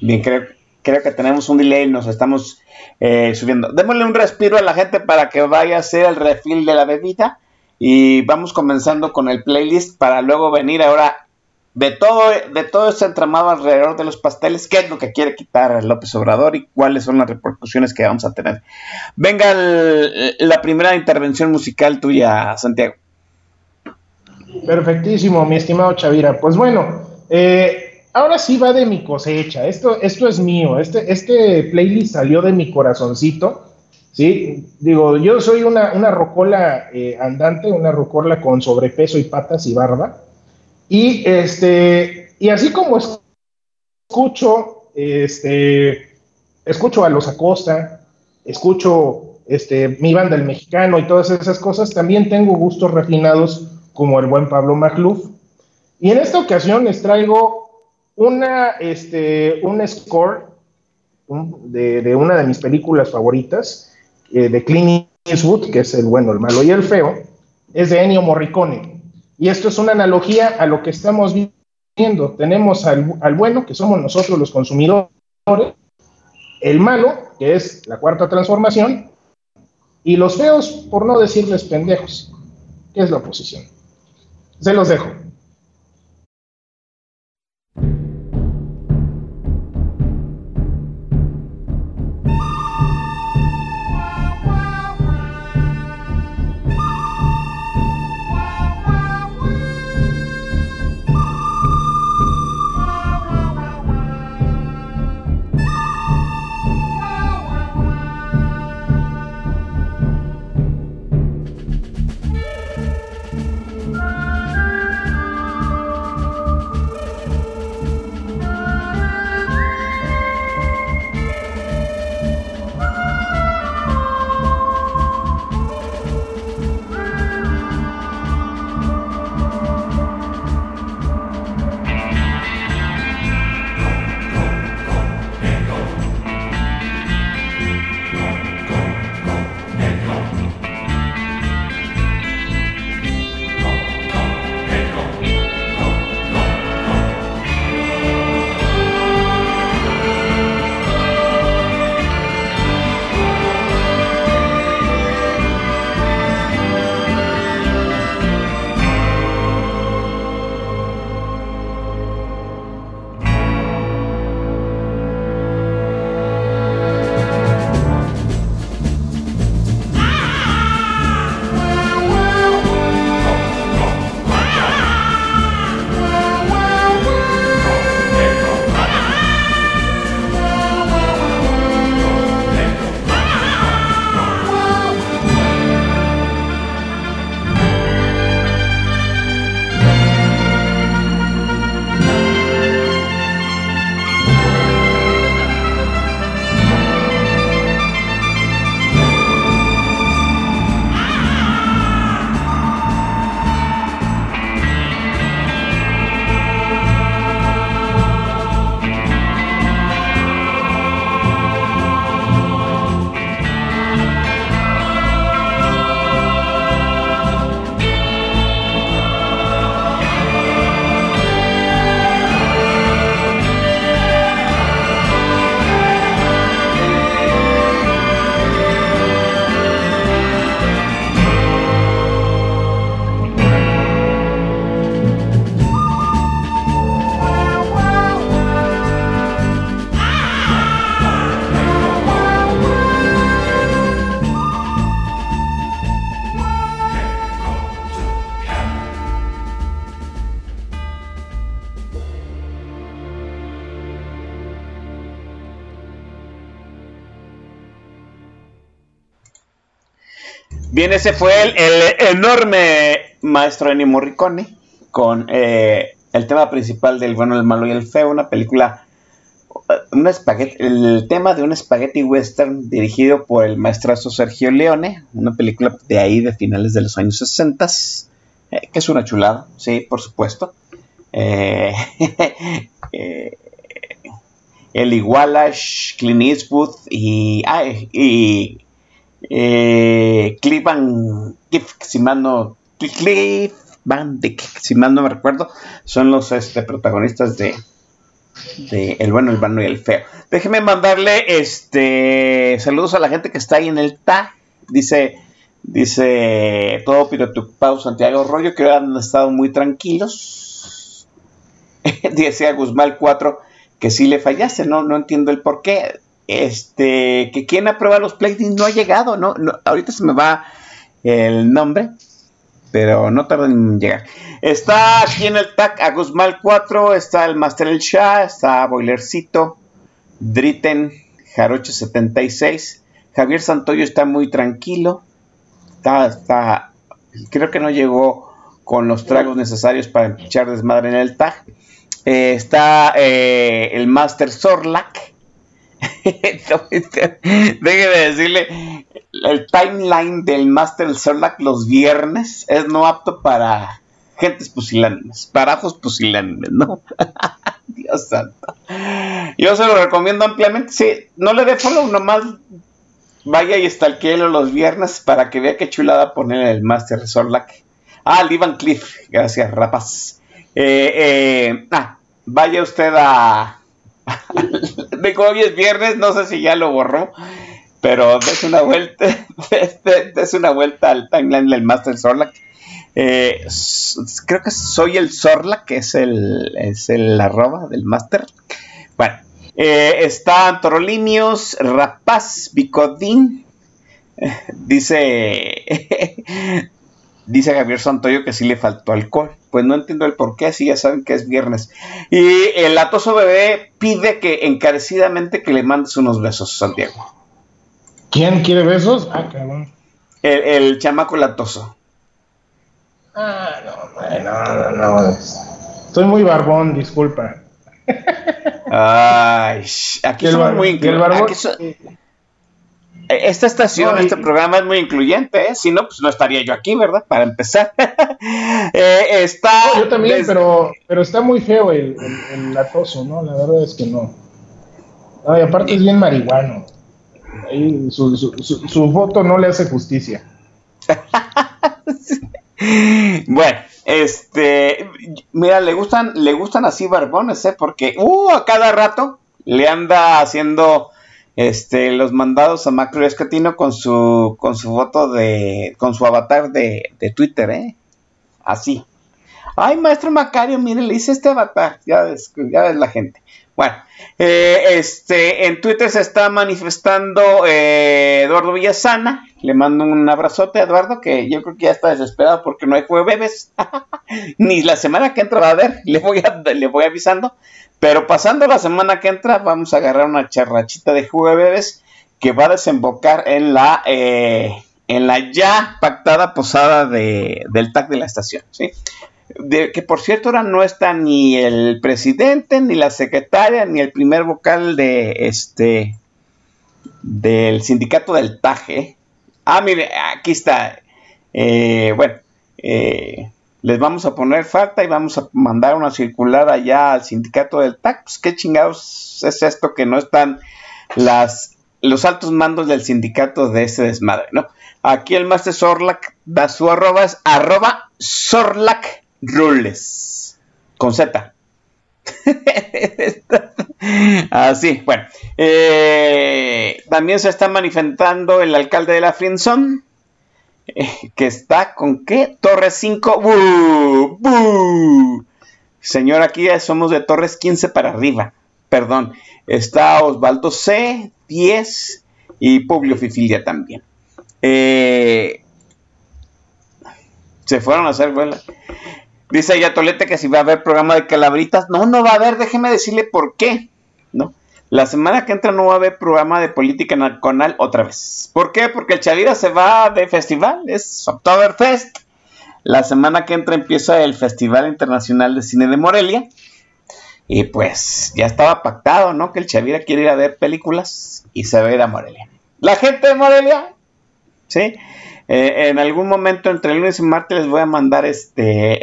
Bien, creo, creo que tenemos un delay, nos estamos eh, subiendo. Démosle un respiro a la gente para que vaya a hacer el refil de la bebida. Y vamos comenzando con el playlist para luego venir ahora de todo, de todo este entramado alrededor de los pasteles, qué es lo que quiere quitar López Obrador y cuáles son las repercusiones que vamos a tener. Venga la primera intervención musical tuya, Santiago. Perfectísimo, mi estimado Chavira. Pues bueno, eh, ahora sí va de mi cosecha. Esto, esto es mío. Este, este playlist salió de mi corazoncito. Sí, digo, yo soy una, una rocola eh, andante, una rocola con sobrepeso y patas y barba. Y, este, y así como escucho, este, escucho a los Acosta, escucho este, mi banda el mexicano y todas esas cosas, también tengo gustos refinados como el buen Pablo Macluf. Y en esta ocasión les traigo una, este, un score de, una de mis películas favoritas, eh, de Clint Eastwood, que es el bueno, el malo y el feo, es de Ennio Morricone. Y esto es una analogía a lo que estamos viendo. Tenemos al, bueno, que somos nosotros los consumidores, el malo, que es la cuarta transformación, y los feos, por no decirles pendejos, que es la oposición. Se los dejo. Bien, ese fue el, enorme maestro Ennio Morricone con eh, el tema principal del bueno, el malo y el feo, una película, un el tema de un spaghetti western dirigido por el maestrazo Sergio Leone, una película de ahí de finales de los años 60, eh, que es una chulada, sí, por supuesto. Eh, el Clint Eastwood y, y eh, Cliff Van si mal Cliff Van si mal no me recuerdo, son los este, protagonistas de, El bueno, el vano y el feo. Déjeme mandarle este saludos a la gente que está ahí en el TAG. Dice, dice todo Pau Santiago Rollo que han estado muy tranquilos. Dice Guzmán 4 que si le fallaste, no, no entiendo el por qué este, que quien aprueba los playthings no ha llegado, ¿no? Ahorita se me va el nombre, pero no tarda en llegar. Está aquí en el tag Agusmal 4, está el Master El Shah, está Boilercito, Dritten, Jaroche 76, Javier Santoyo está muy tranquilo, está, está, creo que no llegó con los tragos necesarios para echar desmadre en el tag. Eh, está eh, el Master Sorlac, Déjeme decirle, el timeline del Master Zorlac los viernes es no apto para gentes pusilánimes, parajos pusilánimes, ¿no? Dios santo. Yo se lo recomiendo ampliamente. Sí, no le dé follow, nomás vaya y stalkeelo los viernes para que vea qué chulada poner el Master Zorlac. Ah, Ivan Cliff, gracias, rapaz. Eh, eh, ah, vaya usted a. de es viernes, no sé si ya lo borró, pero des una vuelta, una vuelta al timeline del Master Zorlac. Eh, creo que soy el Zorlac, que es el, es el arroba del Master. Bueno, eh, está Torolimios, Rapaz, Bicodín. dice Dice Javier Santoyo que sí le faltó alcohol. Pues no entiendo el por qué, así ya saben que es viernes. Y el atoso bebé pide que encarecidamente que le mandes unos besos, Santiago. ¿Quién quiere besos? Ah, cabrón. El, el chamaco latoso. Ah, no, no, no, no. Estoy muy barbón, disculpa. Ay, aquí somos muy incluyentes. Esta estación, este programa es muy incluyente, ¿eh? Si no, pues no estaría yo aquí, ¿verdad? Para empezar. eh, está. yo también, pero, pero está muy feo el, el, latoso, ¿no? La verdad es que no. y aparte es bien marihuano. su, su, su, foto no le hace justicia. Bueno, este, mira, le gustan, le gustan así barbones, ¿eh? Porque, uh, a cada rato le anda haciendo este, los mandados a Macro Escatino con su, con su foto de, con su avatar de, Twitter, ¿eh? Así. Ay, maestro Macario, mire, le hice este avatar, ya ves, ya ves la gente. Bueno, eh, este, en Twitter se está manifestando eh, Eduardo Villasana. Le mando un abrazote a Eduardo, que yo creo que ya está desesperado porque no hay jueves. Ni la semana que entra va a ver, le voy, le voy avisando. Pero pasando la semana que entra, vamos a agarrar una charrachita de jueves que va a desembocar en la, eh, en la ya pactada posada de, del TAC de la estación. ¿sí? De, que por cierto ahora no está ni el presidente, ni la secretaria, ni el primer vocal de este del sindicato del TAG. ¿eh? Ah, mire, aquí está. Eh, bueno, les vamos a poner falta y vamos a mandar una circular allá al sindicato del TAC. Pues, ¿Qué chingados es esto que no están los altos mandos del sindicato de ese desmadre, no? Aquí el Master Sorlac da su arroba, es arroba Sorlac Rules, con Z. Así, bueno. Eh, también se está manifestando el alcalde de la Friendzone que está con qué? Torres 5. Señor, aquí ya somos de Torres 15 para arriba. Perdón. Está Osvaldo C, 10 y Publio Fifilia también. Eh, se fueron a hacer vuela. Dice Tolete que si va a haber programa de calabritas. No, no va a haber. Déjeme decirle por qué. ¿No? La semana que entra no va a haber programa de política nacional otra vez. ¿Por qué? Porque el Chavira se va de festival, es Oktoberfest. La semana que entra empieza el Festival Internacional de Cine de Morelia. Y pues ya estaba pactado, ¿no? Que el Chavira quiere ir a ver películas y se va a ir a Morelia. La gente de Morelia, ¿sí? Eh, en algún momento entre lunes y martes les voy a mandar este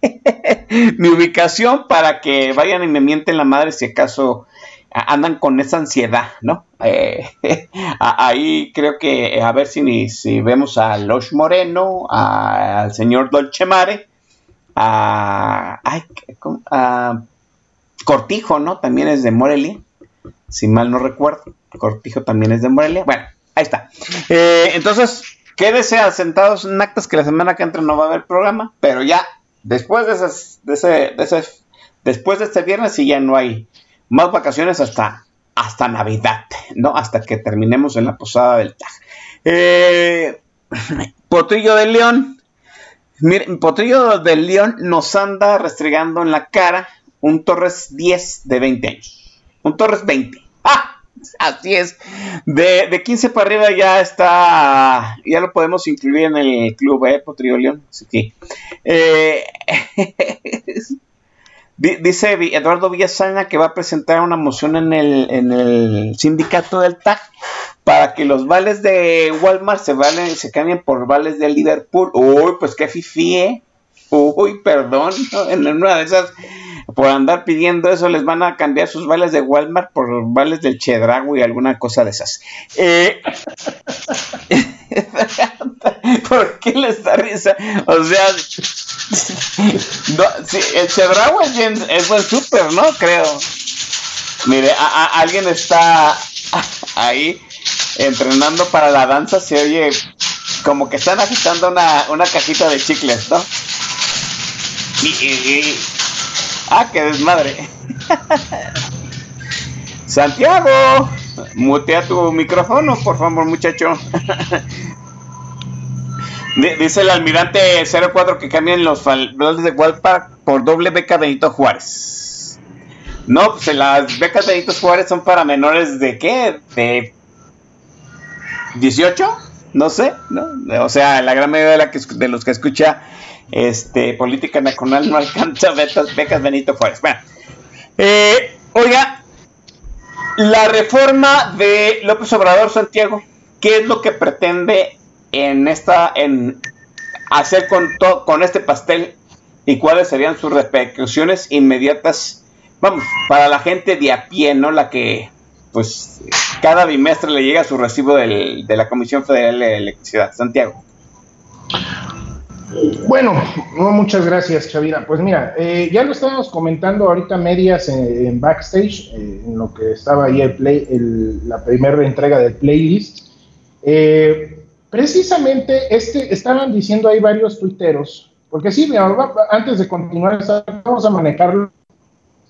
mi ubicación para que vayan y me mienten la madre si acaso andan con esa ansiedad, ¿no? Eh, ahí creo que a ver si, si vemos a Losh Moreno, al señor Dolce Mare, a, Cortijo, ¿no? También es de Morelia, si mal no recuerdo. Cortijo también es de Morelia. Bueno, ahí está. Eh, entonces, quédese sentados en actas que la semana que entra no va a haber programa, pero ya después de, esas, de, ese, de ese, después de este viernes sí ya no hay más vacaciones hasta, hasta Navidad, ¿no? Hasta que terminemos en la posada del Taj. Eh, Potrillo de León. Miren, Potrillo del León nos anda restregando en la cara un Torres 10 de 20 años. Un Torres 20. ¡Ah! Así es. De, de 15 para arriba ya está. Ya lo podemos incluir en el club, ¿eh? Potrillo León. Sí. Eh, Dice Eduardo Villasana que va a presentar una moción en el, en el sindicato del TAC para que los vales de Walmart se valen, se cambien por vales de Liverpool. Uy, pues qué fifi, ¿eh? Uy, perdón, en una de esas, por andar pidiendo eso, les van a cambiar sus vales de Walmart por vales del Chedrago y alguna cosa de esas. Eh, ¿Por qué les da risa? O sea, el Chedrago es, es buen súper, ¿no? Creo. Mire, alguien está ahí entrenando para la danza, se oye como que están agitando una, una cajita de chicles, ¿no? ah, qué desmadre. Santiago, mutea tu micrófono, por favor, muchacho. Dice el almirante 04 que cambian los valores de Walpark por doble beca Benito Juárez. No, pues las becas Benito Juárez son para menores de qué? De 18, no sé, ¿no? O sea, la gran mayoría de, la que, de los que escucha este, política nacional no alcanza becas, becas Benito Juárez. Bueno, eh, oiga, la reforma de López Obrador Santiago, ¿qué es lo que pretende en esta, en hacer con, con este pastel y cuáles serían sus repercusiones inmediatas, vamos, para la gente de a pie, ¿no? La que, pues, cada bimestre le llega su recibo de la Comisión Federal de Electricidad. Santiago. Bueno, muchas gracias, Chavira. Pues mira, eh, ya lo estábamos comentando ahorita medias en, backstage, eh, en lo que estaba ahí el play, la primera entrega del playlist. Eh, precisamente este, estaban diciendo ahí varios tuiteros, porque sí, antes de continuar, vamos a manejarlo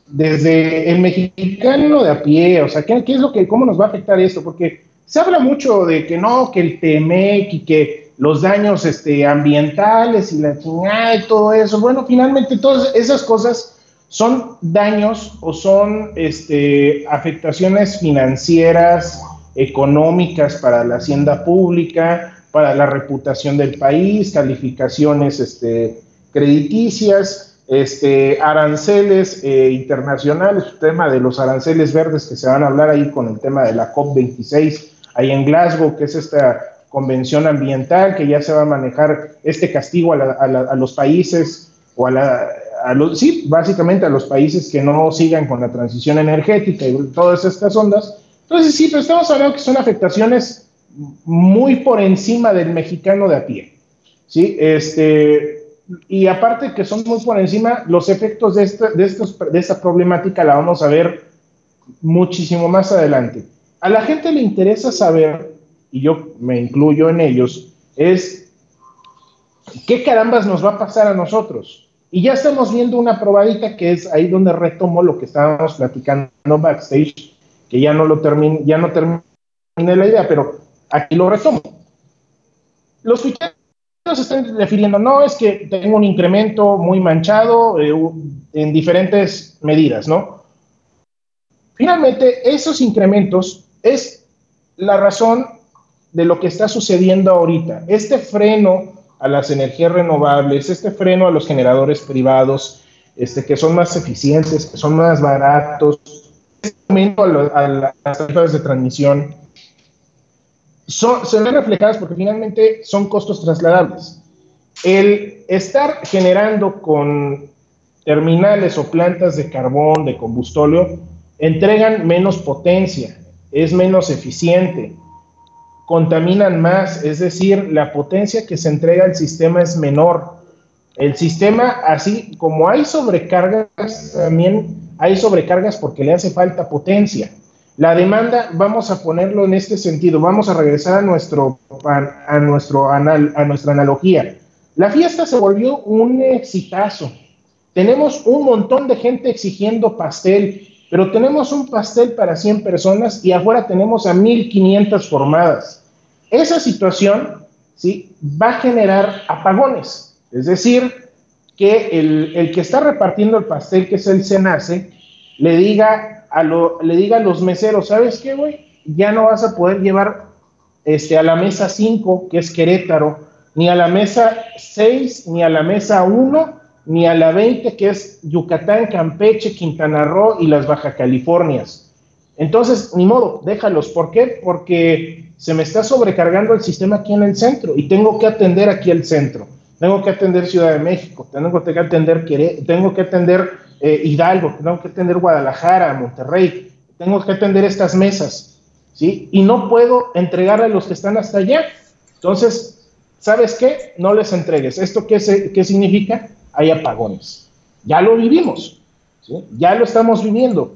desde el mexicano de a pie, o sea, ¿qué, ¿qué, es lo que, cómo nos va a afectar esto? Porque se habla mucho de que no, que el TEMEC y que los daños este, ambientales y la chingada y todo eso. Bueno, finalmente todas esas cosas son daños o son este, afectaciones financieras, económicas para la hacienda pública, para la reputación del país, calificaciones este, crediticias, este, aranceles eh, internacionales, el tema de los aranceles verdes que se van a hablar ahí con el tema de la COP26 ahí en Glasgow, que es esta convención ambiental, que ya se va a manejar este castigo a, los países o a, la, los, sí, básicamente a los países que no sigan con la transición energética y todas estas ondas. Entonces, sí, pero estamos hablando que son afectaciones muy por encima del mexicano de a pie. ¿sí? Este, y aparte que son muy por encima, los efectos de, esta, de, estos, de esta problemática la vamos a ver muchísimo más adelante. A la gente le interesa saber y yo me incluyo en ellos, es qué carambas nos va a pasar a nosotros. Y ya estamos viendo una probadita que es ahí donde retomo lo que estábamos platicando backstage, que ya no lo termine, ya no terminé la idea, pero aquí lo retomo. Los ficheros están refiriendo, no, es que tengo un incremento muy manchado eh, en diferentes medidas, ¿no? Finalmente, esos incrementos es la razón de lo que está sucediendo ahorita. Este freno a las energías renovables, este freno a los generadores privados, este, que son más eficientes, que son más baratos, este aumento a, las tarifas de transmisión, son, se ven reflejadas porque finalmente son costos trasladables. El estar generando con terminales o plantas de carbón, de combustóleo, entregan menos potencia, es menos eficiente, contaminan más, es decir, la potencia que se entrega al sistema es menor. El sistema, así como hay sobrecargas, también hay sobrecargas porque le hace falta potencia. La demanda, vamos a ponerlo en este sentido, vamos a regresar a, nuestro, a, nuestro a nuestra analogía. La fiesta se volvió un exitazo. Tenemos un montón de gente exigiendo pastel, pero tenemos un pastel para 100 personas y afuera tenemos a 1500 formadas. Esa situación ¿sí? va a generar apagones, es decir, que el, que está repartiendo el pastel, que es el SENACE, le diga a, lo, le diga a los meseros, ¿sabes qué, güey? Ya no vas a poder llevar este, a la mesa 5, que es Querétaro, ni a la mesa 6, ni a la mesa 1, ni a la 20, que es Yucatán, Campeche, Quintana Roo y las Baja Californias. Entonces, ni modo, déjalos. ¿Por qué? Porque se me está sobrecargando el sistema aquí en el centro y tengo que atender aquí el centro. Tengo que atender Ciudad de México, tengo que atender, tengo que atender eh, Hidalgo, tengo que atender Guadalajara, Monterrey, tengo que atender estas mesas, ¿sí? Y no puedo entregar a los que están hasta allá. Entonces, ¿sabes qué? No les entregues. ¿Esto qué, qué significa? Hay apagones. Ya lo vivimos. Ya lo estamos viviendo.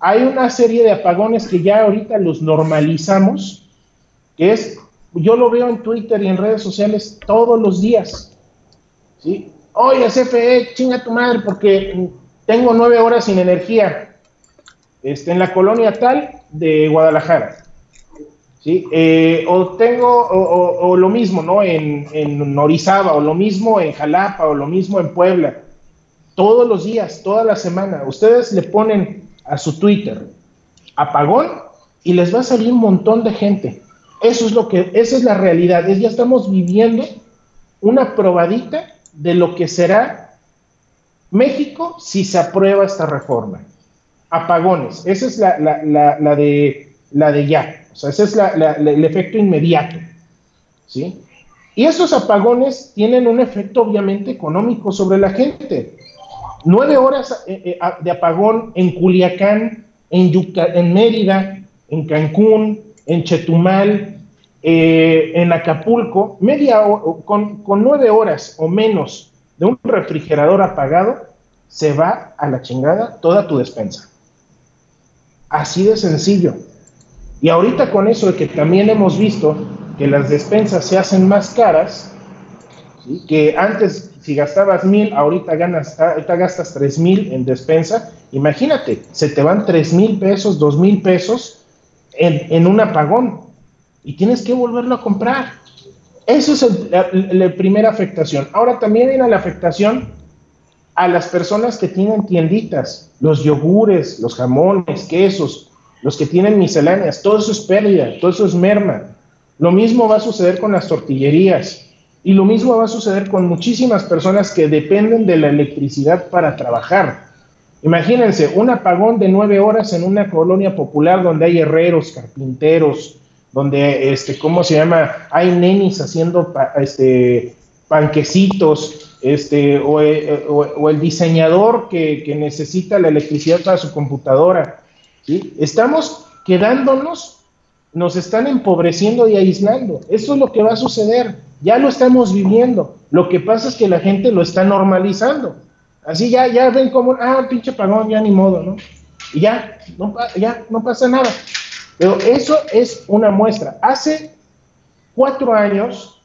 Hay una serie de apagones que ya ahorita los normalizamos, que es, yo lo veo en Twitter y en redes sociales todos los días. ¿sí? Oye, CFE, chinga tu madre porque tengo nueve horas sin energía este, en la colonia tal de Guadalajara. ¿Sí? Eh, o tengo, o, lo mismo, ¿no? En, en Orizaba, o lo mismo en Jalapa, o lo mismo en Puebla. Todos los días, toda la semana. Ustedes le ponen a su Twitter apagón y les va a salir un montón de gente. Eso es lo que, esa es la realidad. Es, ya estamos viviendo una probadita de lo que será México si se aprueba esta reforma. Apagones, esa es la, de, la de ya, o sea, ese es el efecto inmediato. ¿sí? Y esos apagones tienen un efecto obviamente económico sobre la gente. Nueve horas eh, eh, de apagón en Culiacán, en, en Mérida, en Cancún, en Chetumal, eh, en Acapulco, media con, con nueve horas o menos de un refrigerador apagado, se va a la chingada toda tu despensa. Así de sencillo. Y ahorita con eso de que también hemos visto que las despensas se hacen más caras, que antes si gastabas mil, ahorita, ganas, ahorita gastas tres mil en despensa, imagínate, se te van tres mil pesos, dos mil pesos en, un apagón y tienes que volverlo a comprar. Eso es la, primera afectación. Ahora también viene la afectación a las personas que tienen tienditas, los yogures, los jamones, quesos, los que tienen misceláneas, todo eso es pérdida, todo eso es merma. Lo mismo va a suceder con las tortillerías y lo mismo va a suceder con muchísimas personas que dependen de la electricidad para trabajar. Imagínense, un apagón de nueve horas en una colonia popular donde hay herreros, carpinteros, donde, este, ¿cómo se llama? Hay nenis haciendo este, panquecitos, este, o, eh, el diseñador que, necesita la electricidad para su computadora. Estamos quedándonos, nos están empobreciendo y aislando. Eso es lo que va a suceder. Ya lo estamos viviendo. Lo que pasa es que la gente lo está normalizando. Así ya, ya ven como, ah, pinche pagón, ya ni modo, ¿no? Y ya, ya no pasa nada. Pero eso es una muestra. Hace cuatro años,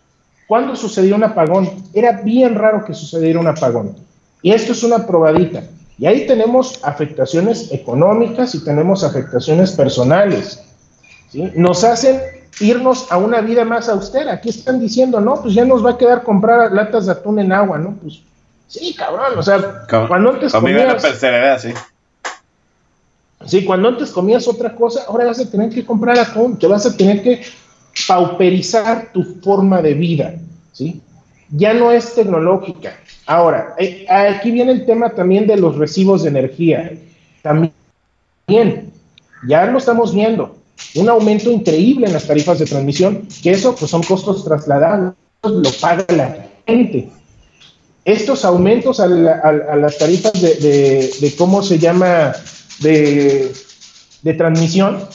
cuando sucedió un apagón, era bien raro que sucediera un apagón. Y esto es una probadita. Y ahí tenemos afectaciones económicas y tenemos afectaciones personales. ¿sí? Nos hacen irnos a una vida más austera. Aquí están diciendo, no, pues ya nos va a quedar comprar latas de atún en agua, ¿no? Pues sí, cabrón, o sea, cuando antes comías... sí. Sí, cuando antes comías otra cosa, ahora vas a tener que comprar atún, te vas a tener que pauperizar tu forma de vida, ¿sí? Ya no es tecnológica. Ahora, eh, aquí viene el tema también de los recibos de energía. También, ya lo estamos viendo, un aumento increíble en las tarifas de transmisión, que eso pues son costos trasladados, lo paga la gente. Estos aumentos a, las tarifas de cómo se llama de, transmisión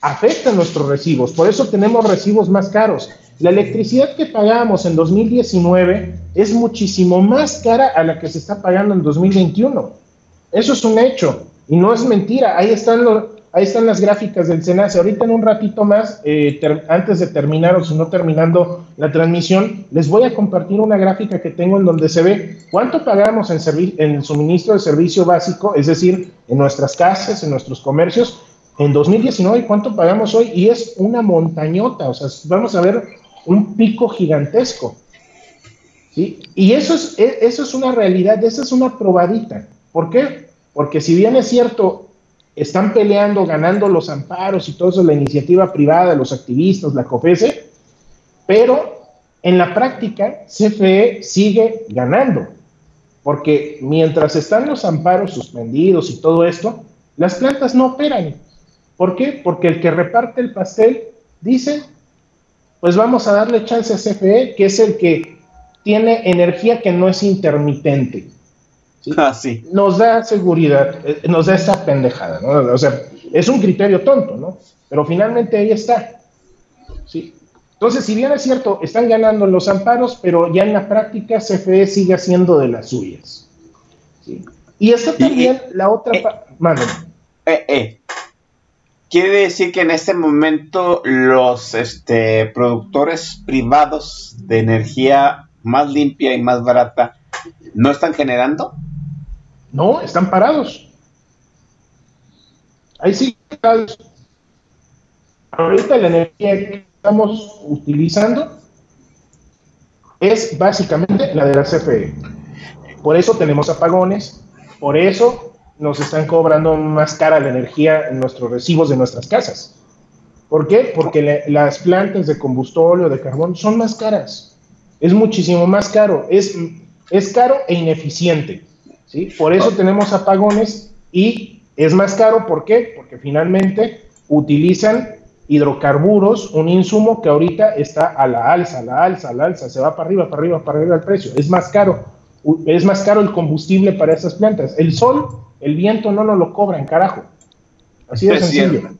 afectan nuestros recibos. Por eso tenemos recibos más caros. La electricidad que pagamos en 2019 es muchísimo más cara a la que se está pagando en 2021. Eso es un hecho y no es mentira. Ahí están los, Ahí están las gráficas del SENACE. Ahorita en un ratito más, eh, antes de terminar o si no terminando la transmisión, les voy a compartir una gráfica que tengo en donde se ve cuánto pagamos en, en el suministro de servicio básico, es decir, en nuestras casas, en nuestros comercios, en 2019 y cuánto pagamos hoy. Y es una montañota, o sea, vamos a ver un pico gigantesco. ¿sí? Y eso es, e, eso es una realidad, esa es una probadita. ¿Por qué? Porque si bien es cierto, están peleando, ganando los amparos y todo eso, la iniciativa privada, los activistas, la COFESE, pero en la práctica CFE sigue ganando, porque mientras están los amparos suspendidos y todo esto, las plantas no operan. ¿Por qué? Porque el que reparte el pastel dicen, pues vamos a darle chance a CFE, que es el que tiene energía que no es intermitente. Ah, sí. Nos da seguridad, eh, nos da esa pendejada, ¿no? O sea, es un criterio tonto, ¿no? Pero finalmente ahí está. ¿sí? Entonces, si bien es cierto, están ganando los amparos, pero ya en la práctica CFE sigue haciendo de las suyas. ¿sí? Y está también la otra... eh, parte. eh, eh. Quiere decir que en este momento los este, productores privados de energía más limpia y más barata no están generando. No, están parados. Ahí sí, ahorita la energía que estamos utilizando es básicamente la de la CFE. Por eso tenemos apagones, por eso nos están cobrando más cara la energía en nuestros recibos de nuestras casas. ¿Por qué? Porque las plantas de combustible o de carbón son más caras. Es muchísimo más caro. Es, es caro e ineficiente. ¿sí? Por eso tenemos apagones y es más caro. ¿Por qué? Porque finalmente utilizan hidrocarburos, un insumo que ahorita está a la alza, a la alza, a la alza, se va para arriba, para arriba, para arriba el precio. Es más caro. Es más caro el combustible para esas plantas. El sol el viento no nos lo cobran, carajo. Así de Es sencillo.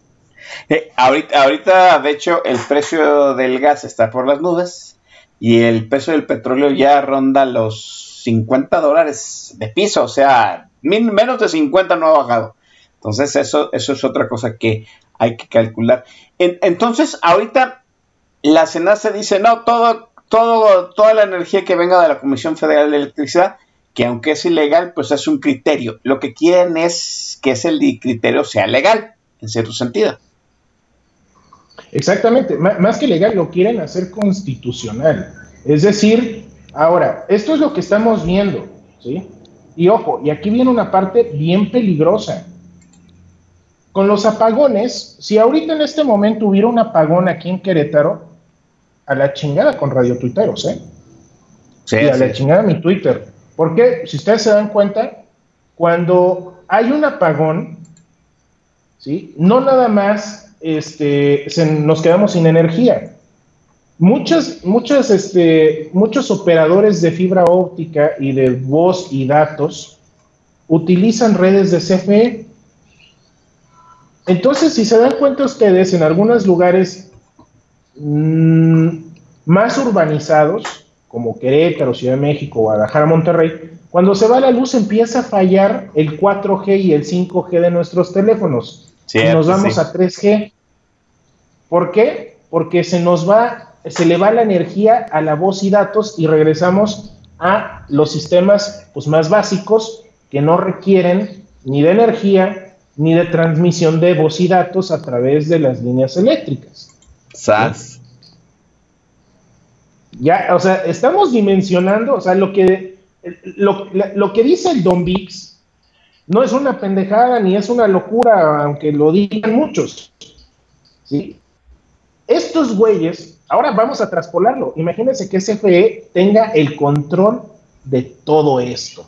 Eh, ahorita, ahorita, de hecho, el precio del gas está por las nubes y el precio del petróleo ya ronda los 50 dólares de piso, o sea, min- menos de 50 no ha bajado. Entonces, eso, eso es otra cosa que hay que calcular. En- entonces, ahorita la SENACE dice, no, todo, todo, toda la energía que venga de la Comisión Federal de Electricidad, que aunque es ilegal, pues es un criterio. Lo que quieren es que ese criterio sea legal, en cierto sentido. Exactamente, M- más que legal, lo quieren hacer constitucional. Es decir, ahora, esto es lo que estamos viendo, ¿sí? Y ojo, y aquí viene una parte bien peligrosa. Con los apagones, si ahorita en este momento hubiera un apagón aquí en Querétaro, a la chingada con radiotuiteros, ¿eh? Sí, y a la chingada mi Twitter. Porque, si ustedes se dan cuenta, cuando hay un apagón, ¿sí? no nada más este, nos quedamos sin energía. Muchas, muchas, este, muchos operadores de fibra óptica y de voz y datos utilizan redes de CFE. Entonces, si se dan cuenta ustedes, en algunos lugares mm, más urbanizados, como Querétaro, Ciudad de México, Guadalajara, Monterrey, cuando se va la luz empieza a fallar el 4G y el 5G de nuestros teléfonos. y nos vamos sí. a 3G. ¿Por qué? Porque se nos va, se le va la energía a la voz y datos y regresamos a los sistemas pues, más básicos que no requieren ni de energía ni de transmisión de voz y datos a través de las líneas eléctricas. Sas. Ya, o sea, estamos dimensionando, o sea, lo que, lo, lo que dice el Don Vix no es una pendejada ni es una locura, aunque lo digan muchos. ¿sí? Estos güeyes, ahora vamos a traspolarlo. Imagínense que CFE tenga el control de todo esto.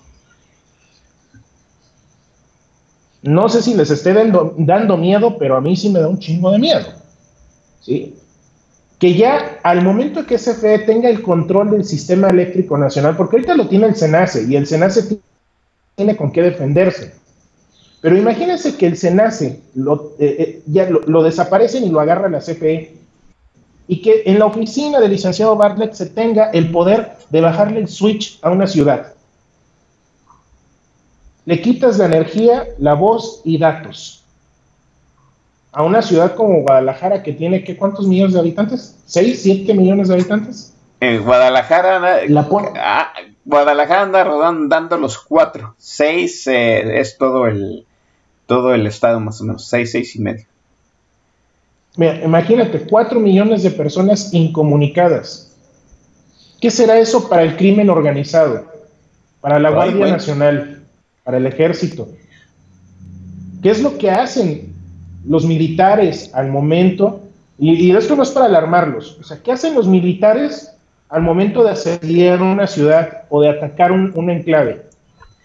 No sé si les esté dando, dando miedo, pero a mí sí me da un chingo de miedo. ¿sí? Que ya al momento que CFE tenga el control del sistema eléctrico nacional, porque ahorita lo tiene el SENACE y el SENACE tiene con qué defenderse. Pero imagínense que el SENACE lo, eh, eh, ya lo, lo desaparecen y lo agarra la CFE y que en la oficina del licenciado Bartlett se tenga el poder de bajarle el switch a una ciudad. Le quitas la energía, la voz y datos a una ciudad como Guadalajara que tiene ¿qué, cuántos millones de habitantes? ¿6, 7 millones de habitantes? En Guadalajara, La pon- ah, Guadalajara anda rodando dando los cuatro. Seis eh, es todo el todo el estado más o menos. Seis, seis y medio. Mira, imagínate, 4 millones de personas incomunicadas. ¿Qué será eso para el crimen organizado? Para la Guardia. Nacional, para el ejército. ¿Qué es lo que hacen los militares al momento? Y, y esto no es para alarmarlos. O sea, ¿qué hacen los militares al momento de asediar una ciudad o de atacar un, un enclave?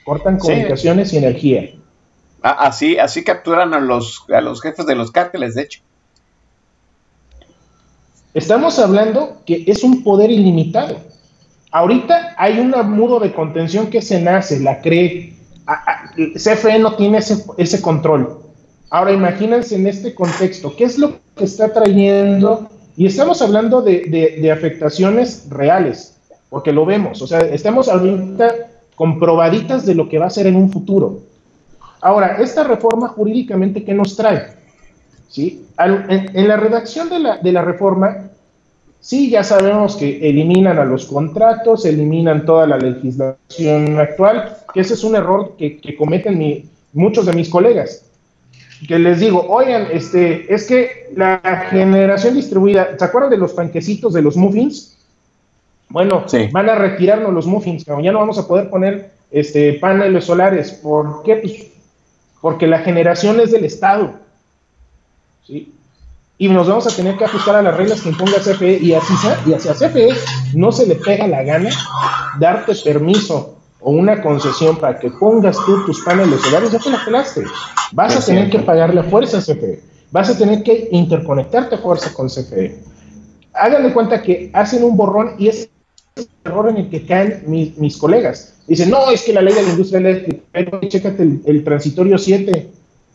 Cortan Sí. comunicaciones y energía. Ah, así, así capturan a los, a los jefes de los cárteles, de hecho. Estamos hablando que es un poder ilimitado. Ahorita hay un muro de contención que se nace, la cree. CFE no tiene ese, ese control. Ahora imagínense en este contexto, ¿qué es lo que está trayendo? Y estamos hablando de, afectaciones reales, porque lo vemos, o sea, estamos ahorita comprobaditas de lo que va a ser en un futuro. Ahora, esta reforma jurídicamente, ¿qué nos trae? ¿Sí? en, la redacción de la, de la reforma, sí, ya sabemos que eliminan a los contratos, eliminan toda la legislación actual, que ese es un error que, cometen muchos de mis colegas que les digo, oigan, este, es que la generación distribuida, ¿se acuerdan de los panquecitos de los muffins? Bueno, van a retirarnos los muffins, ya no vamos a poder poner este, paneles solares. ¿Por qué? Pues, porque la generación es del Estado. ¿sí? Y nos vamos a tener que ajustar a las reglas que imponga CFE y así y hacia CFE no se le pega la gana darte permiso o una concesión para que pongas tú tus paneles solares, ya te la pelaste. Vas a tener que pagarle a fuerza a CFE. Vas a tener que interconectarte a fuerza con CFE. Háganle cuenta que hacen un borrón y es el error en el que caen mis, colegas. Dicen, no, es que la ley de la industria eléctrica, chécate el, el transitorio 7.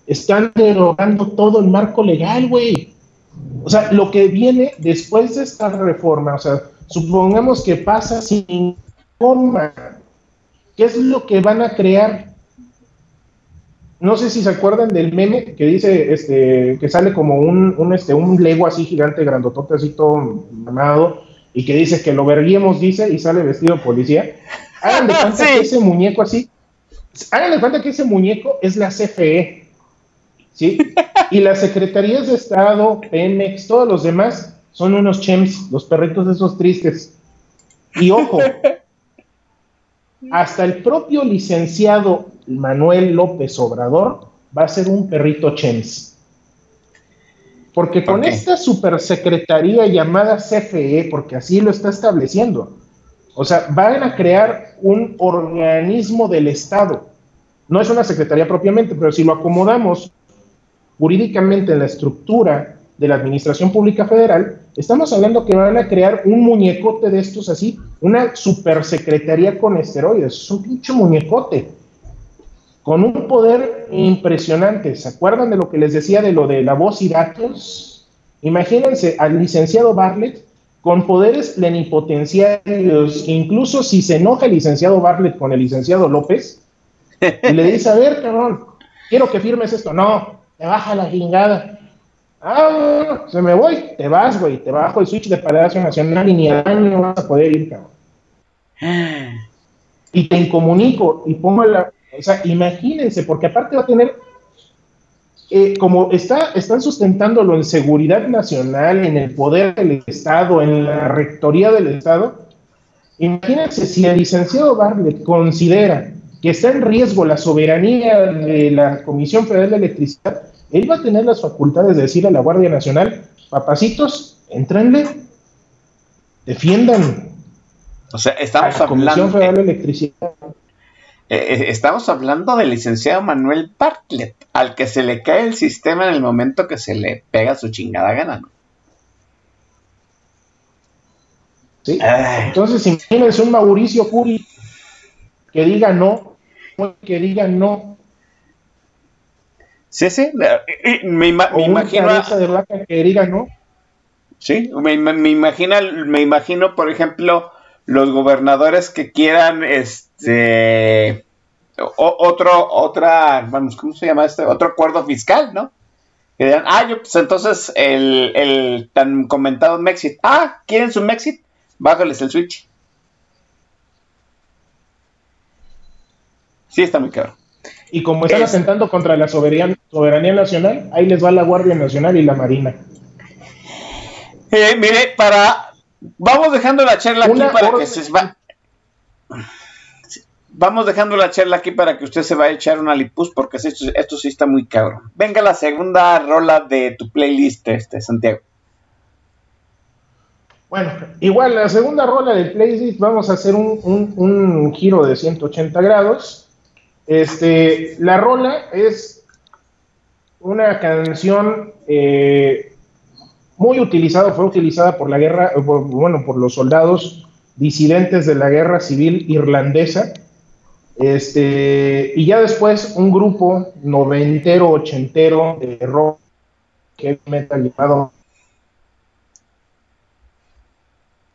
Están derogando todo el marco legal, güey. O sea, lo que viene después de esta reforma, o sea, supongamos que pasa sin forma ¿Qué es lo que van a crear? No sé si se acuerdan del meme que dice, este, que sale como un, un, este, un lego así gigante, grandotote, así todo mamado, y que dice que lo verguemos, dice, y sale vestido de policía. Hagan de cuenta que ese muñeco así, hagan de cuenta que ese muñeco es la CFE, ¿sí? Y las secretarías de Estado, Pemex, todos los demás son unos chems, los perritos de esos tristes. Y ojo, hasta el propio licenciado Manuel López Obrador va a ser un perrito Chems. Porque con esta supersecretaría llamada CFE, porque así lo está estableciendo, o sea, van a crear un organismo del Estado. No es una secretaría propiamente, pero si lo acomodamos jurídicamente en la estructura de la Administración Pública Federal, estamos hablando que van a crear un muñecote de estos así, una supersecretaría con esteroides, es un pinche muñecote, con un poder impresionante. ¿Se acuerdan de lo que les decía de lo de la voz y datos? Imagínense al licenciado Bartlett con poderes plenipotenciarios, incluso si se enoja el licenciado Bartlett con el licenciado López, y le dice, a ver, cabrón, quiero que firmes esto. No, te baja la chingada. Ah, se me voy, te vas, güey, te bajo el switch de Palacio Nacional y ni a año vas a poder ir, cabrón. Y te incomunico y pongo la. O sea, imagínense, porque aparte va a tener. Eh, como está, están sustentándolo en seguridad nacional, en el poder del Estado, en la rectoría del Estado, imagínense si el licenciado Bartlett considera que está en riesgo la soberanía de la Comisión Federal de Electricidad, él va a tener las facultades de decir a la Guardia Nacional, papacitos, entrenle, defiendan. O sea, estamos hablando. Federal de Electricidad. Eh, eh, estamos hablando del licenciado Manuel Bartlett, al que se le cae el sistema en el momento que se le pega su chingada gana, ¿no? Sí. Entonces, imagínense un Mauricio Curi que diga no, que diga no Sí, sí, me, imagino. que diga, ¿no? Sí, me, imagino, me imagino, por ejemplo, los gobernadores que quieran, este, otro, otra, vamos, ¿cómo se llama este? Otro acuerdo fiscal, ¿no? Que digan, ah, yo, pues entonces el, el tan comentado Mexit, ah, ¿quieren su Mexit? Bájales el switch. Sí, está muy claro. Y como están asentando contra la soberanía, soberanía nacional, ahí les va la Guardia Nacional y la Marina. Eh, mire, para. Vamos dejando la charla aquí para que se va. Vamos dejando la charla aquí para que usted se vaya a echar una lipus porque esto, esto sí está muy cabrón. Venga la segunda rola de tu playlist, este, Santiago. Bueno, igual la segunda rola del playlist vamos a hacer un, un, un giro de 180 grados este, la rola es una canción eh, muy utilizado, fue utilizada por la guerra, bueno, por los soldados disidentes de la guerra civil irlandesa. Este, y ya después un grupo noventero, ochentero de rock que metal llamado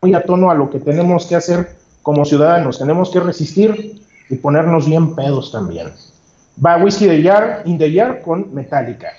muy a tono a lo que tenemos que hacer como ciudadanos. Tenemos que resistir y ponernos bien pedos también. Va Whiskey de Yar, In con Metallica.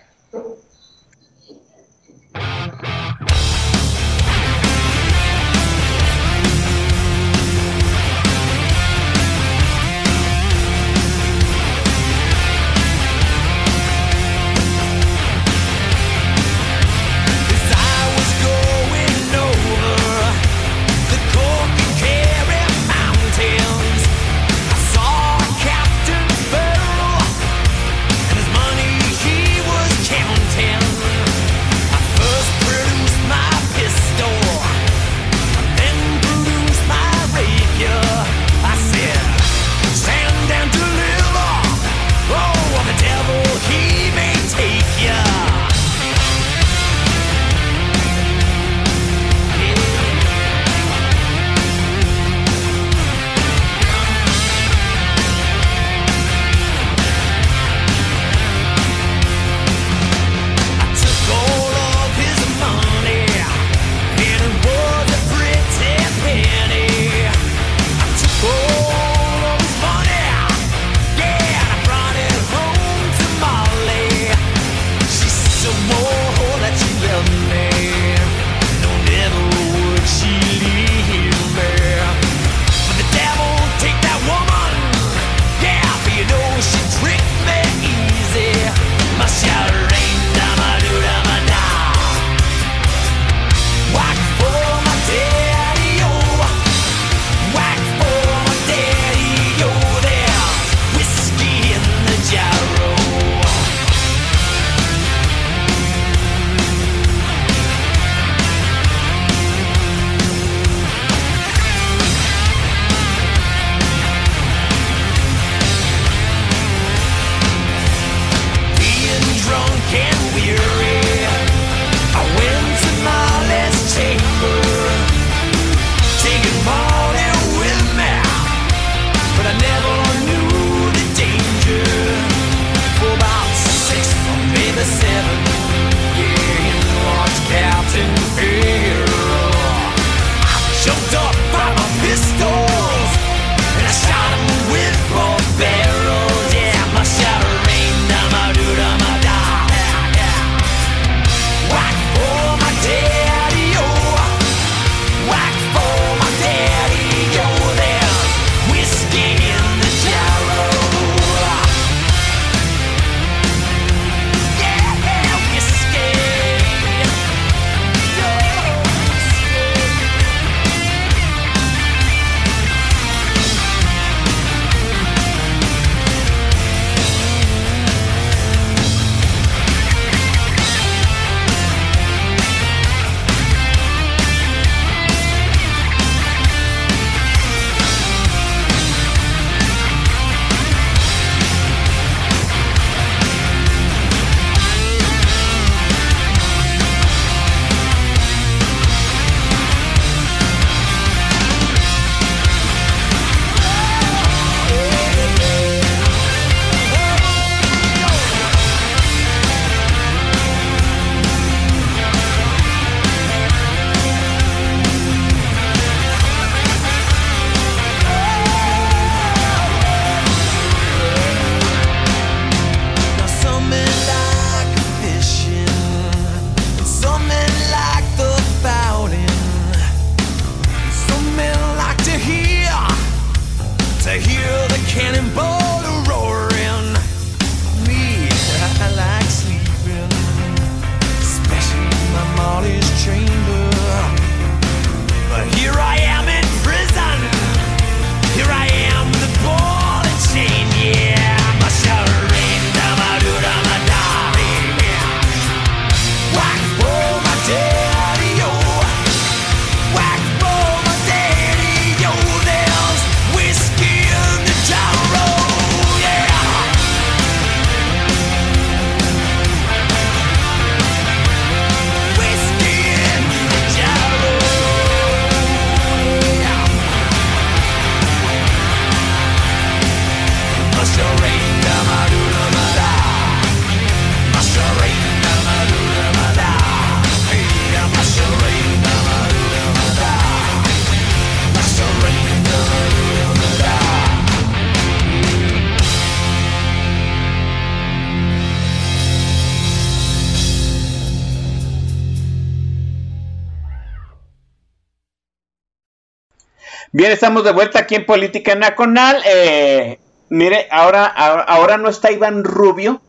Bien, estamos de vuelta aquí en Política Nacional. Eh, mire, ahora, ahora, no está Iván Rubio,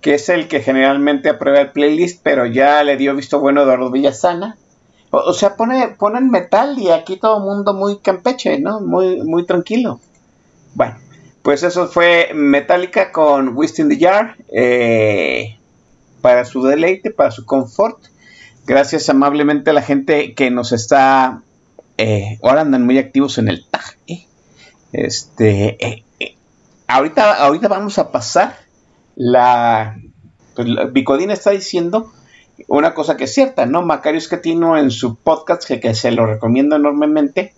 que es el que generalmente aprueba el playlist, pero ya le dio visto bueno a Eduardo Villasana. O, sea, pone, ponen metal y aquí todo el mundo muy campeche, ¿no? Muy, muy tranquilo. Bueno, pues eso fue Metallica con Whist in the Jar. Eh, para su deleite, para su confort. Gracias amablemente a la gente que nos está eh, ahora andan muy activos en el tag. ¿eh? Este, eh, ahorita, ahorita vamos a pasar la, pues, está diciendo una cosa que es cierta, ¿no? Macario Escatino en su podcast, que, se lo recomiendo enormemente,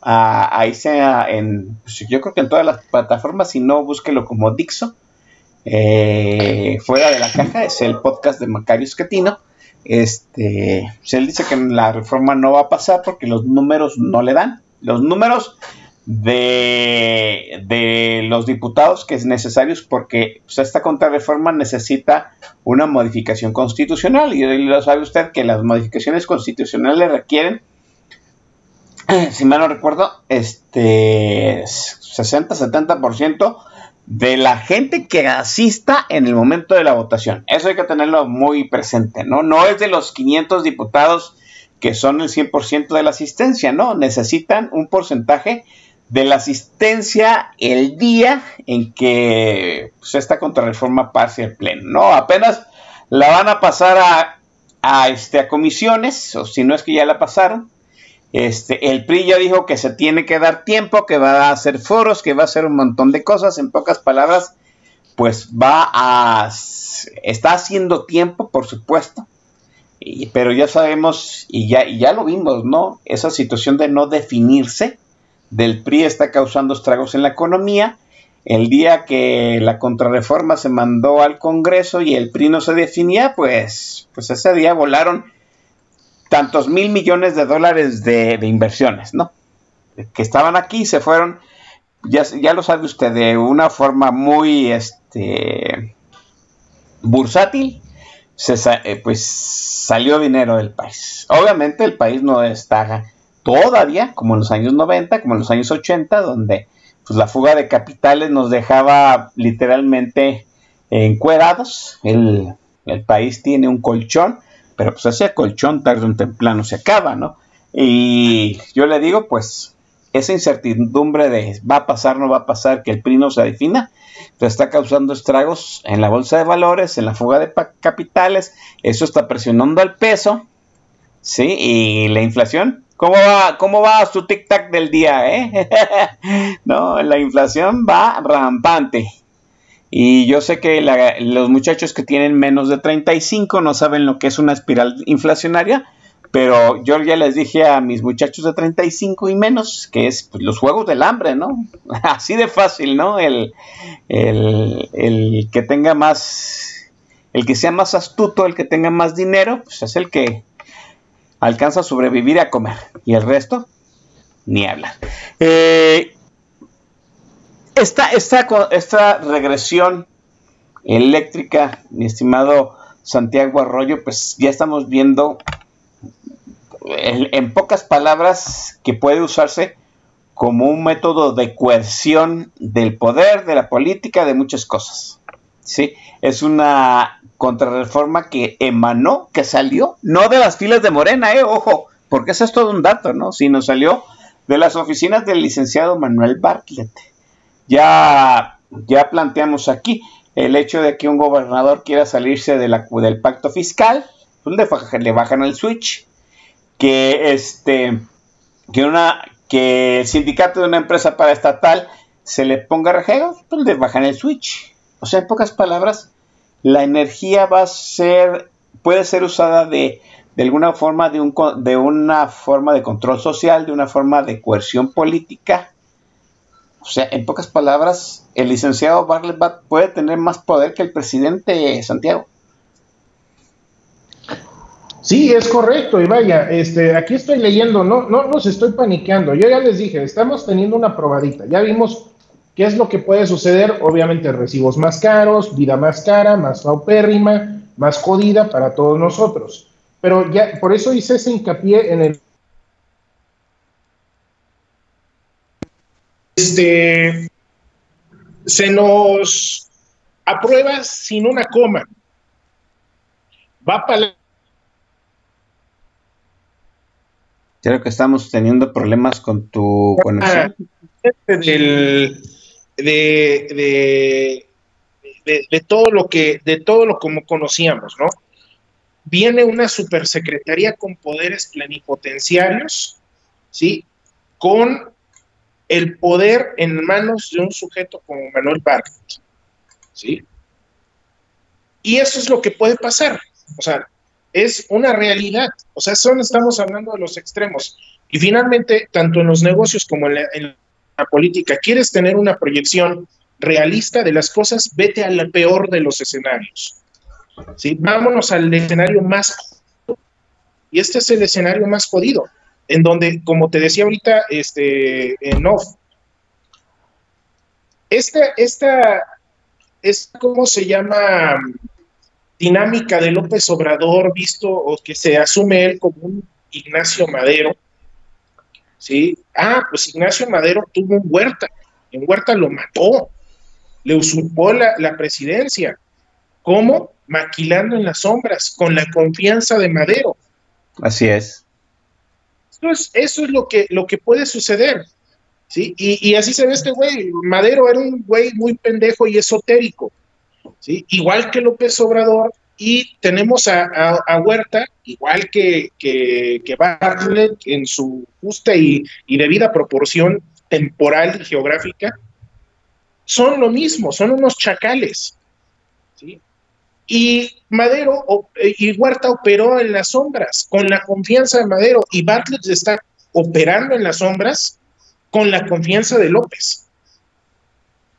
ahí sea en, pues, yo creo que en todas las plataformas, si no, búsquelo como Dixo, fuera de la caja, es el podcast de Macario Escatino, este, él dice que la reforma no va a pasar porque los números no le dan. Los números de, de los diputados que es necesarios porque pues, esta contrarreforma necesita una modificación constitucional y lo sabe usted que las modificaciones constitucionales requieren, si mal no recuerdo, este 60-70% de la gente que asista en el momento de la votación. Eso hay que tenerlo muy presente, ¿no? No es de los 500 diputados que son el 100% de la asistencia, ¿no? Necesitan un porcentaje de la asistencia el día en que pues, esta contrarreforma pase al pleno, ¿no? Apenas la van a pasar a, a, este, a comisiones, o si no es que ya la pasaron, este, el PRI ya dijo que se tiene que dar tiempo, que va a hacer foros, que va a hacer un montón de cosas. En pocas palabras, pues va a... Está haciendo tiempo, por supuesto. pero ya sabemos y ya, y ya lo vimos, ¿no? Esa situación de no definirse del PRI está causando estragos en la economía. El día que la contrarreforma se mandó al Congreso y el PRI no se definía, pues, pues ese día volaron tantos mil millones de dólares de, inversiones, ¿no? Que estaban aquí y se fueron, ya, lo sabe usted, de una forma muy este, bursátil, se, eh, pues salió dinero del país. Obviamente el país no está todavía como en los años 90, como en los años 80, donde pues, la fuga de capitales nos dejaba literalmente encuerados. El país tiene un colchón pero pues ese colchón tarde o temprano se acaba, ¿no? Y yo le digo, pues esa incertidumbre de va a pasar, no va a pasar, que el PRI no se defina, pues está causando estragos en la bolsa de valores, en la fuga de capitales, eso está presionando al peso, ¿sí? Y la inflación, ¿cómo va, cómo va su tic-tac del día, eh? no, la inflación va rampante. Y yo sé que los muchachos que tienen menos de 35 no saben lo que es una espiral inflacionaria, pero yo ya les dije a mis muchachos de 35 y menos que es pues, los juegos del hambre, ¿no? Así de fácil, ¿no? El, el, que tenga más, el que sea más astuto, el que tenga más dinero, pues es el que alcanza a sobrevivir a comer. Y el resto, ni hablar. Eh, esta, esta, regresión eléctrica, mi estimado Santiago Arroyo, pues ya estamos viendo en, pocas palabras que puede usarse como un método de coerción del poder, de la política, de muchas cosas. ¿sí? Es una contrarreforma que emanó, que salió, no de las filas de Morena, eh, ojo, porque eso es todo un dato, ¿no? Sino salió de las oficinas del licenciado Manuel Bartlett ya, ya planteamos aquí el hecho de que un gobernador quiera salirse del pacto fiscal, pues le, bajan el switch, que este que una que el sindicato de una empresa paraestatal se le ponga rejego, pues le bajan el switch. O sea, en pocas palabras, la energía va a ser, puede ser usada de, de alguna forma de, un, de una forma de control social, de una forma de coerción política, o sea, en pocas palabras, el licenciado Bartlett puede tener más poder que el presidente Santiago. Sí, es correcto, y vaya, este, aquí estoy leyendo, no, no nos estoy paniqueando. Yo ya les dije, estamos teniendo una probadita. Ya vimos qué es lo que puede suceder. Obviamente, recibos más caros, vida más cara, más paupérrima, más jodida para todos nosotros. Pero ya, por eso hice ese hincapié en el este, se nos aprueba sin una coma. Va para Creo que estamos teniendo problemas con tu conexión. Del, de, de, de, todo lo que, de todo lo como conocíamos, ¿no? Viene una supersecretaría con poderes plenipotenciarios, ¿sí? Con el poder en manos de un sujeto como Manuel Bartlett, ¿sí? Y eso es lo que puede pasar, o sea, es una realidad, o sea, solo estamos hablando de los extremos. Y finalmente, tanto en los negocios como en la, en la política, quieres tener una proyección realista de las cosas, vete al peor de los escenarios. ¿sí? Vámonos al escenario más y este es el escenario más jodido, en donde, como te decía ahorita, este, en esta, esta, es ¿cómo se llama? Dinámica de López Obrador, visto o que se asume él como un Ignacio Madero, ¿sí? Ah, pues Ignacio Madero tuvo un Huerta, en Huerta lo mató, le usurpó la, la presidencia. ¿Cómo? Maquilando en las sombras, con la confianza de Madero. Así es. Eso es, eso es lo, que, lo que puede suceder. ¿sí? Y, así se ve este güey. Madero era un güey muy pendejo y esotérico. ¿sí? Igual que López Obrador. Y tenemos a, a, a Huerta, igual que, que, que, Bartlett, en su justa y, y debida proporción temporal y geográfica, son lo mismo, son unos chacales. ¿sí? Y Madero y Huerta operó en las sombras con la confianza de Madero y Bartlett está operando en las sombras con la confianza de López.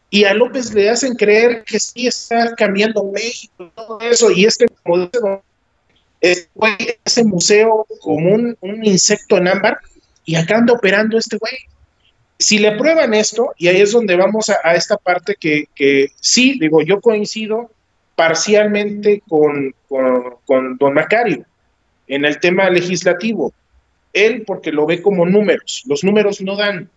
Y a López le hacen creer que sí está cambiando México, todo eso, y es que como dice ese museo como un, un insecto en ámbar, y acá anda operando este güey si le prueban esto, y ahí es donde vamos a, a esta parte que, que, sí, digo, yo coincido parcialmente con, con, don Macario en el tema legislativo. Él porque lo ve como números, los números no dan,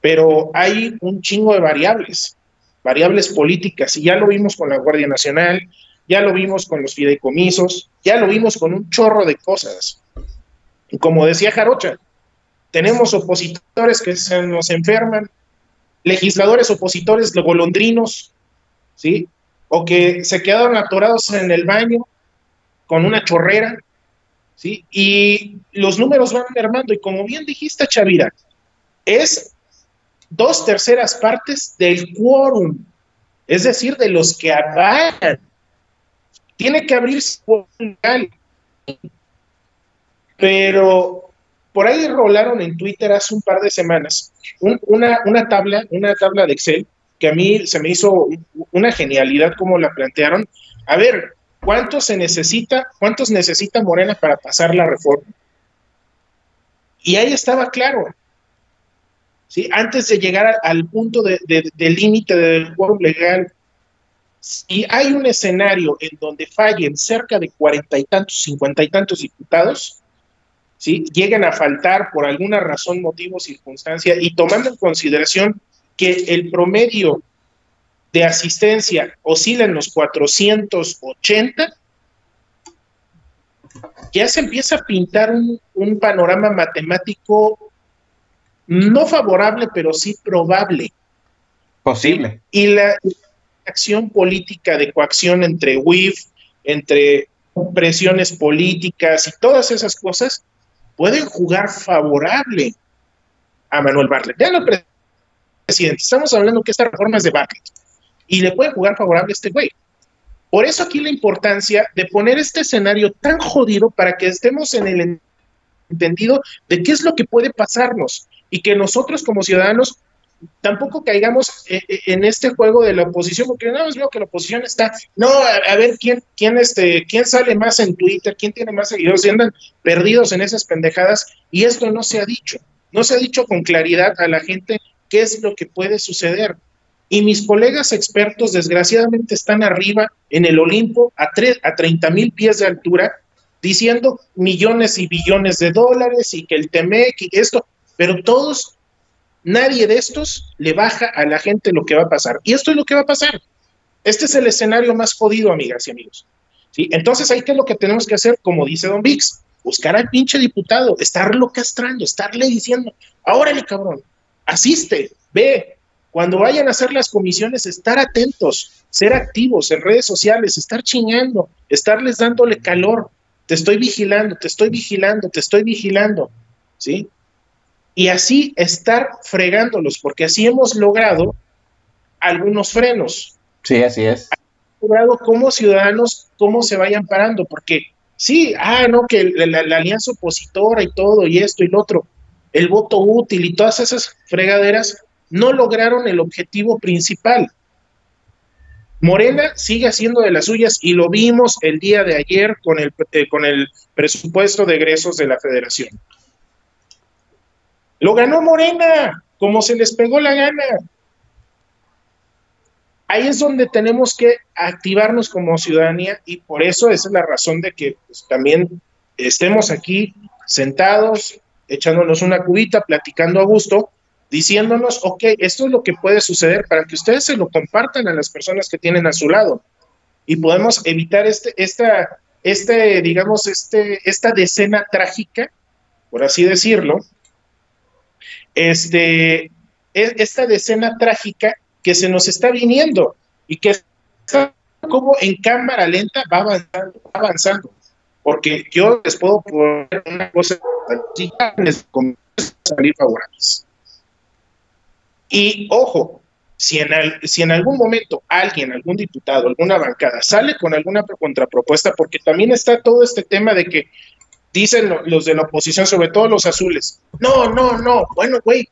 pero hay un chingo de variables, variables políticas, y ya lo vimos con la Guardia Nacional, ya lo vimos con los fideicomisos, ya lo vimos con un chorro de cosas. Y como decía Jarocha, tenemos opositores que se nos enferman, legisladores opositores golondrinos, ¿sí? O que se quedaron atorados en el baño con una chorrera, ¿sí? Y los números van mermando. Y como bien dijiste, Chavira, es dos terceras partes del quórum, es decir, de los que avalan. Tiene que abrirse legal. Pero por ahí rolaron en Twitter hace un par de semanas un, una, una, tabla, una tabla de Excel que a mí se me hizo una genialidad como la plantearon. A ver, ¿cuánto se necesita, cuántos necesita Morena para pasar la reforma? Y ahí estaba claro. ¿sí? Antes de llegar al punto de, límite del quórum legal, si hay un escenario en donde fallen cerca de cuarenta y tantos, cincuenta y tantos diputados, ¿sí? llegan a faltar por alguna razón, motivo, circunstancia, y tomando en consideración que el promedio de asistencia oscila en los 480, ya se empieza a pintar un, un panorama matemático no favorable, pero sí probable. Posible. Y la acción política de coacción entre WIF, entre presiones políticas y todas esas cosas, pueden jugar favorable a Manuel Bartlett. Ya no estamos hablando que esta reforma es de Bartlett y le puede jugar favorable a este güey. Por eso aquí la importancia de poner este escenario tan jodido para que estemos en el entendido de qué es lo que puede pasarnos y que nosotros como ciudadanos tampoco caigamos en este juego de la oposición, porque nada más veo que la oposición está, no, a, ver quién, quién, este, quién sale más en Twitter, quién tiene más seguidores, y andan perdidos en esas pendejadas, y esto no se ha dicho, no se ha dicho con claridad a la gente qué es lo que puede suceder. Y mis colegas expertos, desgraciadamente, están arriba en el Olimpo a, a 30 mil pies de altura, diciendo millones y billones de dólares y que el TEMEC y esto, pero todos nadie de estos le baja a la gente lo que va a pasar. Y esto es lo que va a pasar. Este es el escenario más jodido, amigas y amigos. ¿Sí? Entonces, ahí qué es lo que tenemos que hacer, como dice Don Vix, buscar al pinche diputado, estarlo castrando, estarle diciendo, órale cabrón, asiste, ve, cuando vayan a hacer las comisiones, estar atentos, ser activos en redes sociales, estar chingando, estarles dándole calor, te estoy vigilando, te estoy vigilando, te estoy vigilando, ¿sí? Y así estar fregándolos, porque así hemos logrado algunos frenos. Sí, así es. Logrado como ciudadanos, cómo se vayan parando, porque sí, ah, no, que la, la alianza opositora y todo, y esto y lo otro, el voto útil y todas esas fregaderas no lograron el objetivo principal. Morena sigue haciendo de las suyas y lo vimos el día de ayer con el, eh, con el presupuesto de egresos de la federación. Lo ganó Morena, como se les pegó la gana. Ahí es donde tenemos que activarnos como ciudadanía y por eso es la razón de que pues, también estemos aquí sentados, echándonos una cubita, platicando a gusto, diciéndonos, ok, esto es lo que puede suceder para que ustedes se lo compartan a las personas que tienen a su lado y podemos evitar este, esta, este, digamos, este, esta decena trágica, por así decirlo, este, esta decena trágica que se nos está viniendo y que está como en cámara lenta va avanzando, va avanzando. Porque yo les puedo poner una cosa, salir favorables. Y ojo, si en, si en algún momento alguien, algún diputado, alguna bancada sale con alguna contrapropuesta, porque también está todo este tema de que dicen los de la oposición, sobre todo los azules, no, no, no, bueno, güey,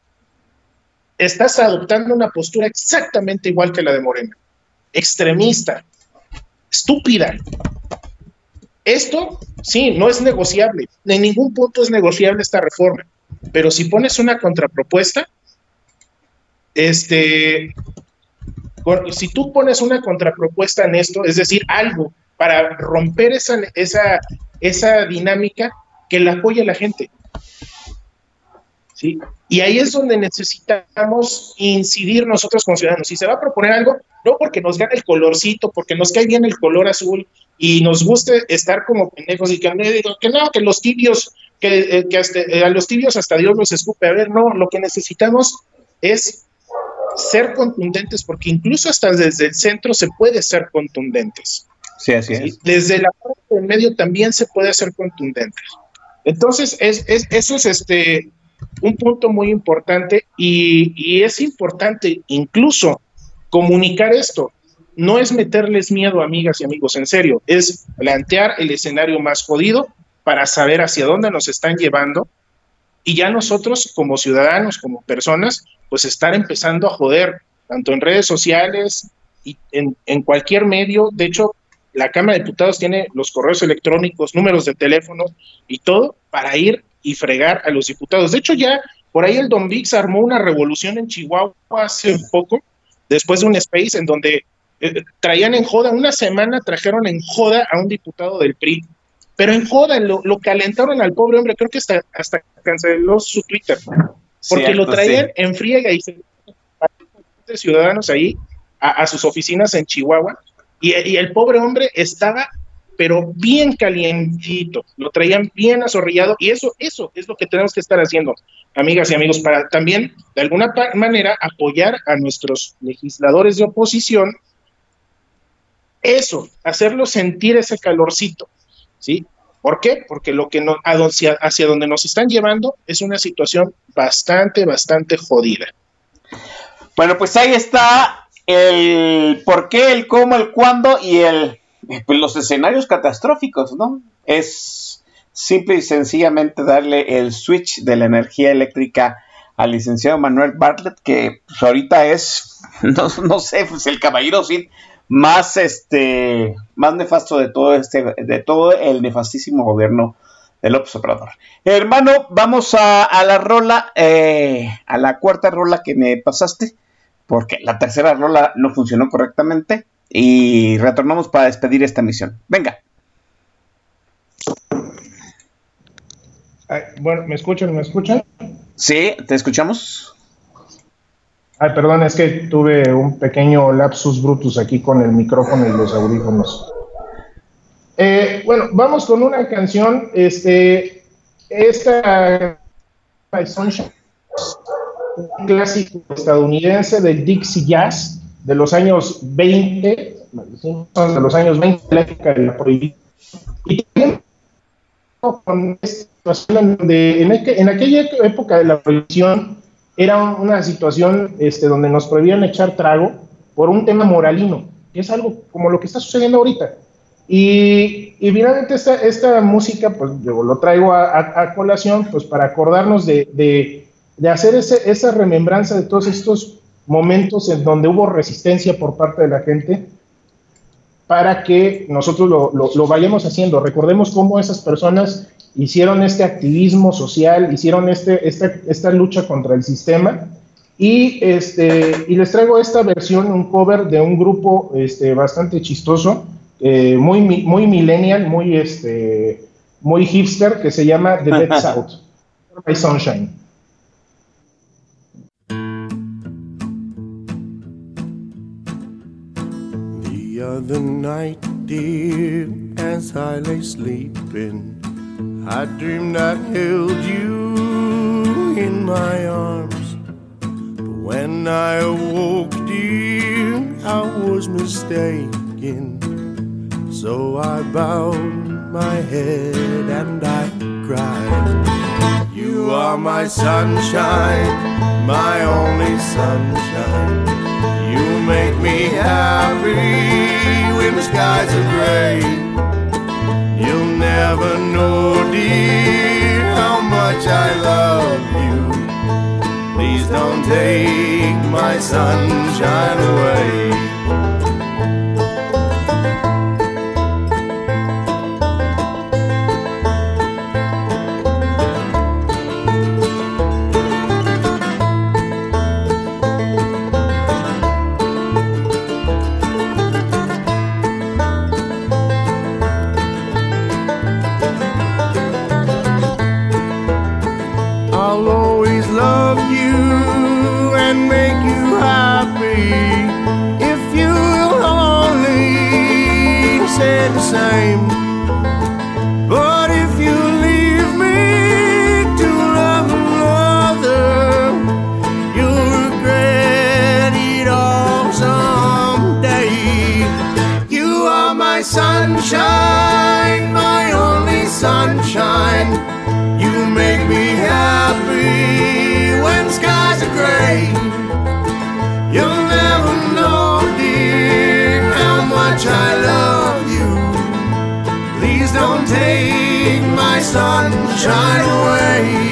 estás adoptando una postura exactamente igual que la de Morena, extremista, estúpida. Esto, sí, no es negociable, en ningún punto es negociable esta reforma, pero si pones una contrapropuesta, este, si tú pones una contrapropuesta en esto, es decir, algo para romper esa, esa, esa dinámica que la apoye la gente. ¿Sí? Y ahí es donde necesitamos incidir nosotros como ciudadanos. Si se va a proponer algo, no porque nos gane el colorcito, porque nos cae bien el color azul y nos guste estar como pendejos y que, que no, que los tibios, que, eh, que hasta, eh, a los tibios hasta Dios los escupe. A ver, no, lo que necesitamos es ser contundentes, porque incluso hasta desde el centro se puede ser contundentes. Sí, así es. Desde la parte del medio también se puede ser contundentes. Entonces, es, es, eso es este, un punto muy importante y, y es importante incluso comunicar esto. No es meterles miedo, amigas y amigos, en serio, es plantear el escenario más jodido para saber hacia dónde nos están llevando y ya nosotros como ciudadanos, como personas, pues estar empezando a joder, tanto en redes sociales y en, cualquier medio. De hecho, la Cámara de Diputados tiene los correos electrónicos, números de teléfono y todo para ir y fregar a los diputados. De hecho, ya por ahí el Don Vix armó una revolución en Chihuahua hace un poco, después de un space en donde eh, traían en joda, una semana trajeron en joda a un diputado del PRI, pero en joda lo, lo calentaron al pobre hombre, creo que hasta, hasta canceló su Twitter porque lo traían en friega y se ciudadanos ahí a, sus oficinas en Chihuahua y, el pobre hombre estaba pero bien calientito, lo traían bien azorrillado y eso, eso es lo que tenemos que estar haciendo, amigas y amigos, para también de alguna manera apoyar a nuestros legisladores de oposición, eso, hacerlos sentir ese calorcito, ¿sí? ¿Por qué? Porque lo que no, hacia, hacia donde nos están llevando es una situación bastante, bastante jodida. Bueno, pues ahí está el por qué, el cómo, el cuándo y el pues los escenarios catastróficos, ¿no? Es simple y sencillamente darle el switch de la energía eléctrica al licenciado Manuel Bartlett, que pues, ahorita es, no, no sé, pues el caballero sin más este más nefasto de todo este de todo el nefastísimo gobierno del observador. Hermano, vamos a, la rola, eh, a la cuarta rola que me pasaste, porque la tercera rola no funcionó correctamente y retornamos para despedir esta misión. Venga. bueno, ¿me escuchan? ¿Me escuchan? Sí, te escuchamos. Ay, perdón, es que tuve un pequeño lapsus brutus aquí con el micrófono y los audífonos. Eh, bueno, vamos con una canción. Este, esta un clásico estadounidense del Dixie Jazz de los años 20, de los años 20 de la época de la prohibición. Y con esta situación en, aquella época de la prohibición era una situación este, donde nos prohibían echar trago por un tema moralino, que es algo como lo que está sucediendo ahorita. Y, y finalmente esta, esta música, pues yo lo traigo a, colación, pues para acordarnos de, de, de hacer ese, esa remembranza de todos estos momentos en donde hubo resistencia por parte de la gente para que nosotros lo, lo, vayamos haciendo. Recordemos cómo esas personas hicieron este activismo social, hicieron este, esta, esta lucha contra el sistema. Y, este, y les traigo esta versión, un cover de un grupo este, bastante chistoso, eh, muy, muy millennial, muy, este, muy hipster, que se llama The Dead South, by Sunshine. The other night, dear, as I lay sleeping, I dreamed I held you in my arms. But when I awoke, dear, I was mistaken. So I bowed my head and I cried. You are my sunshine, my only sunshine. You make me happy when the skies are gray. You'll never know, dear, how much I love you. Please don't take my sunshine away. same sunshine away.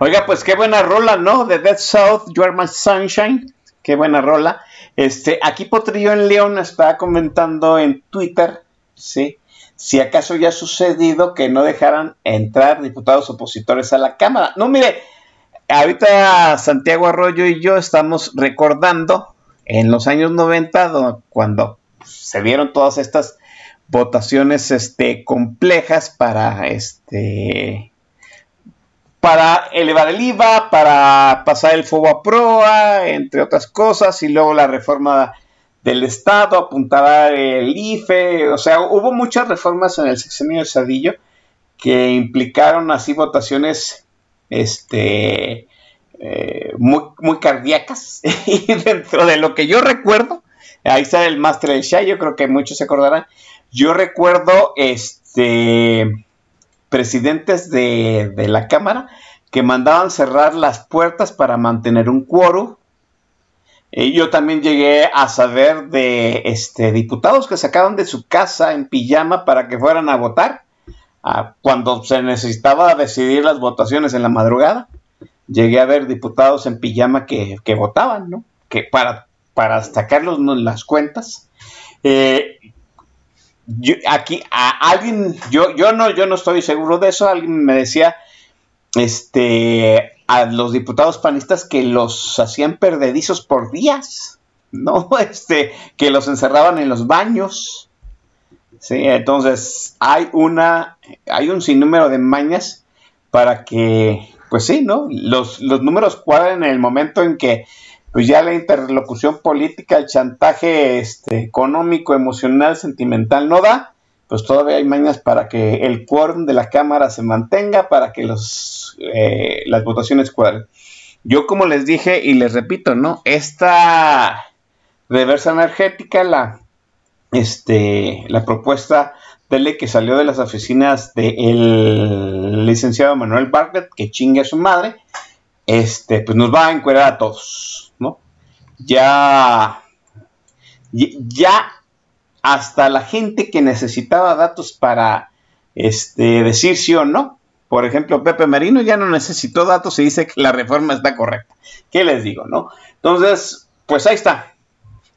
Oiga, pues qué buena rola, ¿no? De Dead South, You Sunshine. Qué buena rola. Este, aquí Potrillo en León está comentando en Twitter, ¿sí? Si acaso ya ha sucedido que no dejaran entrar diputados opositores a la Cámara. No, mire, ahorita Santiago Arroyo y yo estamos recordando en los años 90, cuando se vieron todas estas votaciones este, complejas para este para elevar el IVA, para pasar el fuego a proa, entre otras cosas, y luego la reforma del Estado, apuntará el IFE, o sea, hubo muchas reformas en el sexenio de Sadillo que implicaron así votaciones este, eh, muy, muy cardíacas, y dentro de lo que yo recuerdo, ahí está el máster de Shah, yo creo que muchos se acordarán, yo recuerdo este presidentes de, la Cámara que mandaban cerrar las puertas para mantener un quórum. Y yo también llegué a saber de este, diputados que sacaron de su casa en pijama para que fueran a votar cuando se necesitaba decidir las votaciones en la madrugada. Llegué a ver diputados en pijama que, votaban, ¿no? Que para, para sacarlos las cuentas. Eh, aquí a alguien, yo, yo no, yo no estoy seguro de eso, alguien me decía, este, a los diputados panistas que los hacían perdedizos por días, ¿no? Este, que los encerraban en los baños. Sí, entonces hay una, hay un sinnúmero de mañas para que, pues sí, ¿no? Los, los números cuadren en el momento en que pues ya la interlocución política, el chantaje este, económico, emocional, sentimental no da, pues todavía hay mañas para que el quórum de la Cámara se mantenga, para que los, eh, las votaciones cuadren. Yo como les dije y les repito, ¿no? Esta reversa energética, la, este, la propuesta de ley que salió de las oficinas del licenciado Manuel Bartlett, que chingue a su madre, este, pues nos va a encuadrar a todos ya, ya hasta la gente que necesitaba datos para este, decir sí o no, por ejemplo, Pepe Marino ya no necesitó datos y dice que la reforma está correcta. ¿Qué les digo, no? Entonces, pues ahí está.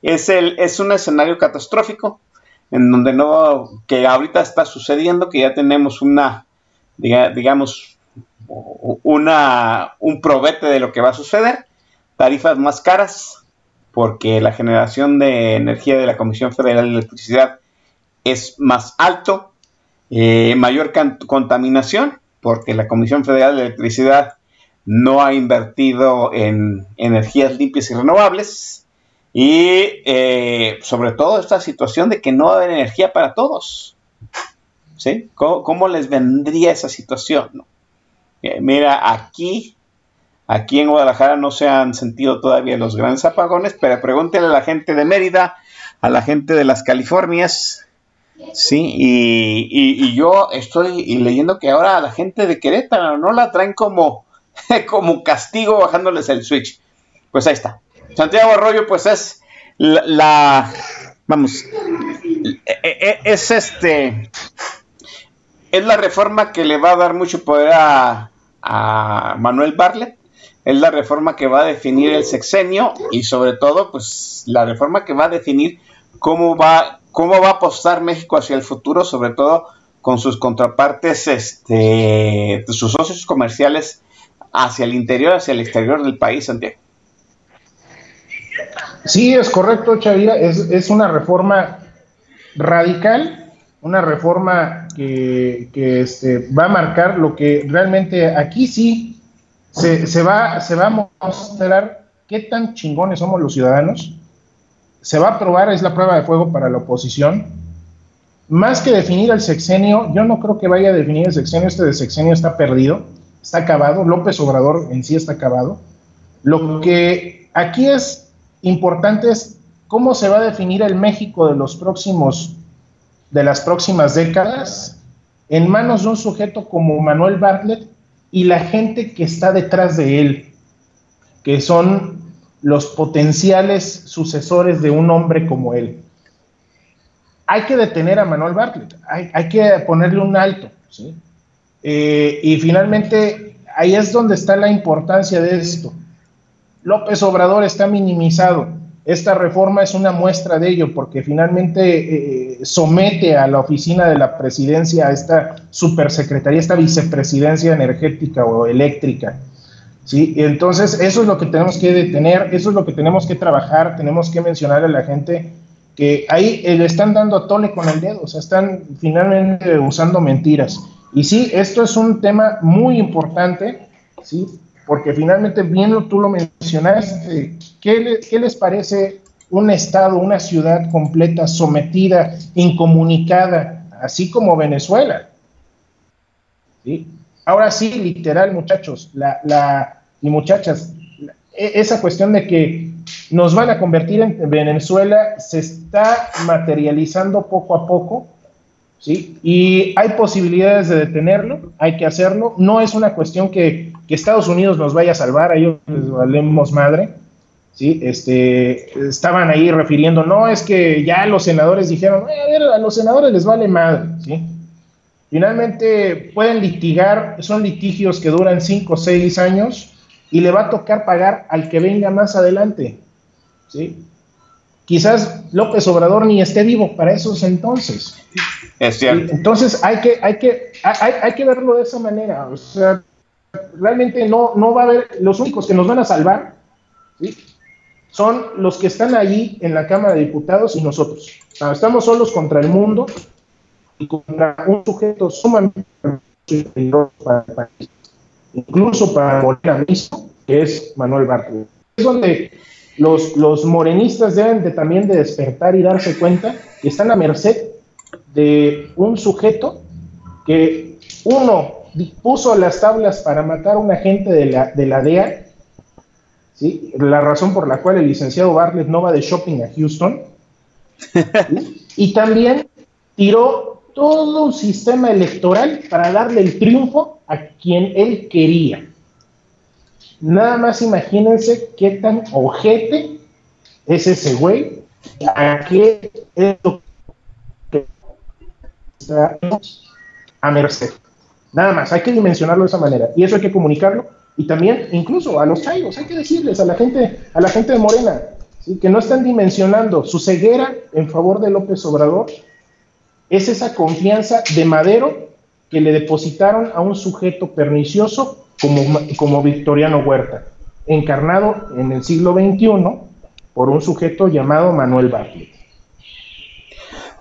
Es, el, es un escenario catastrófico en donde no, que ahorita está sucediendo, que ya tenemos una, digamos, una, un probete de lo que va a suceder, tarifas más caras, porque la generación de energía de la Comisión Federal de Electricidad es más alto, eh, mayor contaminación, porque la Comisión Federal de Electricidad no ha invertido en energías limpias y renovables, y eh, sobre todo esta situación de que no hay energía para todos. ¿Sí? ¿Cómo, les vendría esa situación? Mira, aquí Aquí en Guadalajara no se han sentido todavía los grandes apagones, pero pregúntenle a la gente de Mérida, a la gente de las Californias, sí, y, yo estoy leyendo que ahora a la gente de Querétaro no la traen como, como castigo bajándoles el switch. Pues ahí está. Santiago Arroyo, pues es la, vamos, e, e, es este, es la reforma que le va a dar mucho poder a, a Manuel Barlet es la reforma que va a definir el sexenio y sobre todo, pues la reforma que va a definir cómo va, cómo va a apostar México hacia el futuro, sobre todo con sus contrapartes, este, sus socios comerciales hacia el interior, hacia el exterior del país, Santiago. Sí, es correcto, Chavira, es, es una reforma radical, una reforma que, que este, va a marcar lo que realmente aquí sí se, va, se va a mostrar qué tan chingones somos los ciudadanos. Se va a probar, es la prueba de fuego para la oposición. Más que definir el sexenio, yo no creo que vaya a definir el sexenio. Este de sexenio está perdido, está acabado. López Obrador en sí está acabado. Lo que aquí es importante es cómo se va a definir el México de los próximos, de las próximas décadas, en manos de un sujeto como Manuel Bartlett, y la gente que está detrás de él, que son los potenciales sucesores de un hombre como él. Hay que detener a Manuel Bartlett, hay, que ponerle un alto. Eh, y finalmente, ahí es donde está la importancia de esto. López Obrador está minimizado. Esta reforma es una muestra de ello, porque finalmente eh, somete a la oficina de la presidencia, a esta supersecretaría, esta vicepresidencia energética o eléctrica. ¿sí? entonces, eso es lo que tenemos que detener, eso es lo que tenemos que trabajar, tenemos que mencionar a la gente que ahí eh, le están dando tole con el dedo, o sea, están finalmente usando mentiras. Y sí, esto es un tema muy importante ¿sí? Porque finalmente, bien tú lo mencionaste, ¿qué, ¿qué les parece un estado, una ciudad completa, sometida, incomunicada, así como Venezuela? ¿Sí? Ahora sí, literal, muchachos, la, la, y muchachas, e, esa cuestión de que nos van a convertir en Venezuela se está materializando poco a poco, ¿sí? Y hay posibilidades de detenerlo, hay que hacerlo. No es una cuestión que, que Estados Unidos nos vaya a salvar, a ellos les valemos madre, ¿sí? Este, estaban ahí refiriendo, no, es que ya los senadores dijeron, a, a los senadores les vale madre, ¿sí? Finalmente pueden litigar, son litigios que duran 5 o 6 años y le va a tocar pagar al que venga más adelante. ¿sí? Quizás López Obrador ni esté vivo para esos entonces. Es cierto. Entonces hay que, hay que, hay, hay, que verlo de esa manera. O sea, realmente no, no va a haber, los únicos que nos van a salvar ¿sí? Son los que están allí en la Cámara de Diputados y nosotros. estamos solos contra el mundo y contra un sujeto sumamente peligroso para el país, incluso para Morena mismo, que es Manuel Bartlett. Es donde los, los morenistas deben de, también de despertar y darse cuenta que están a merced de un sujeto que uno puso las tablas para matar a un agente de la, de la DEA, la razón por la cual el licenciado Bartlett no va de shopping a Houston, y también tiró todo un sistema electoral para darle el triunfo a quien él quería. Nada más imagínense qué tan ojete es ese güey, a qué es lo que está a merced. Nada más, hay que dimensionarlo de esa manera. Y eso hay que comunicarlo. Y también, incluso a los chayos, hay que decirles a la gente, a la gente de Morena, que no están dimensionando su ceguera en favor de López Obrador es esa confianza de Madero que le depositaron a un sujeto pernicioso como, como Victoriano Huerta, encarnado en el siglo XXI por un sujeto llamado Manuel Bartlett.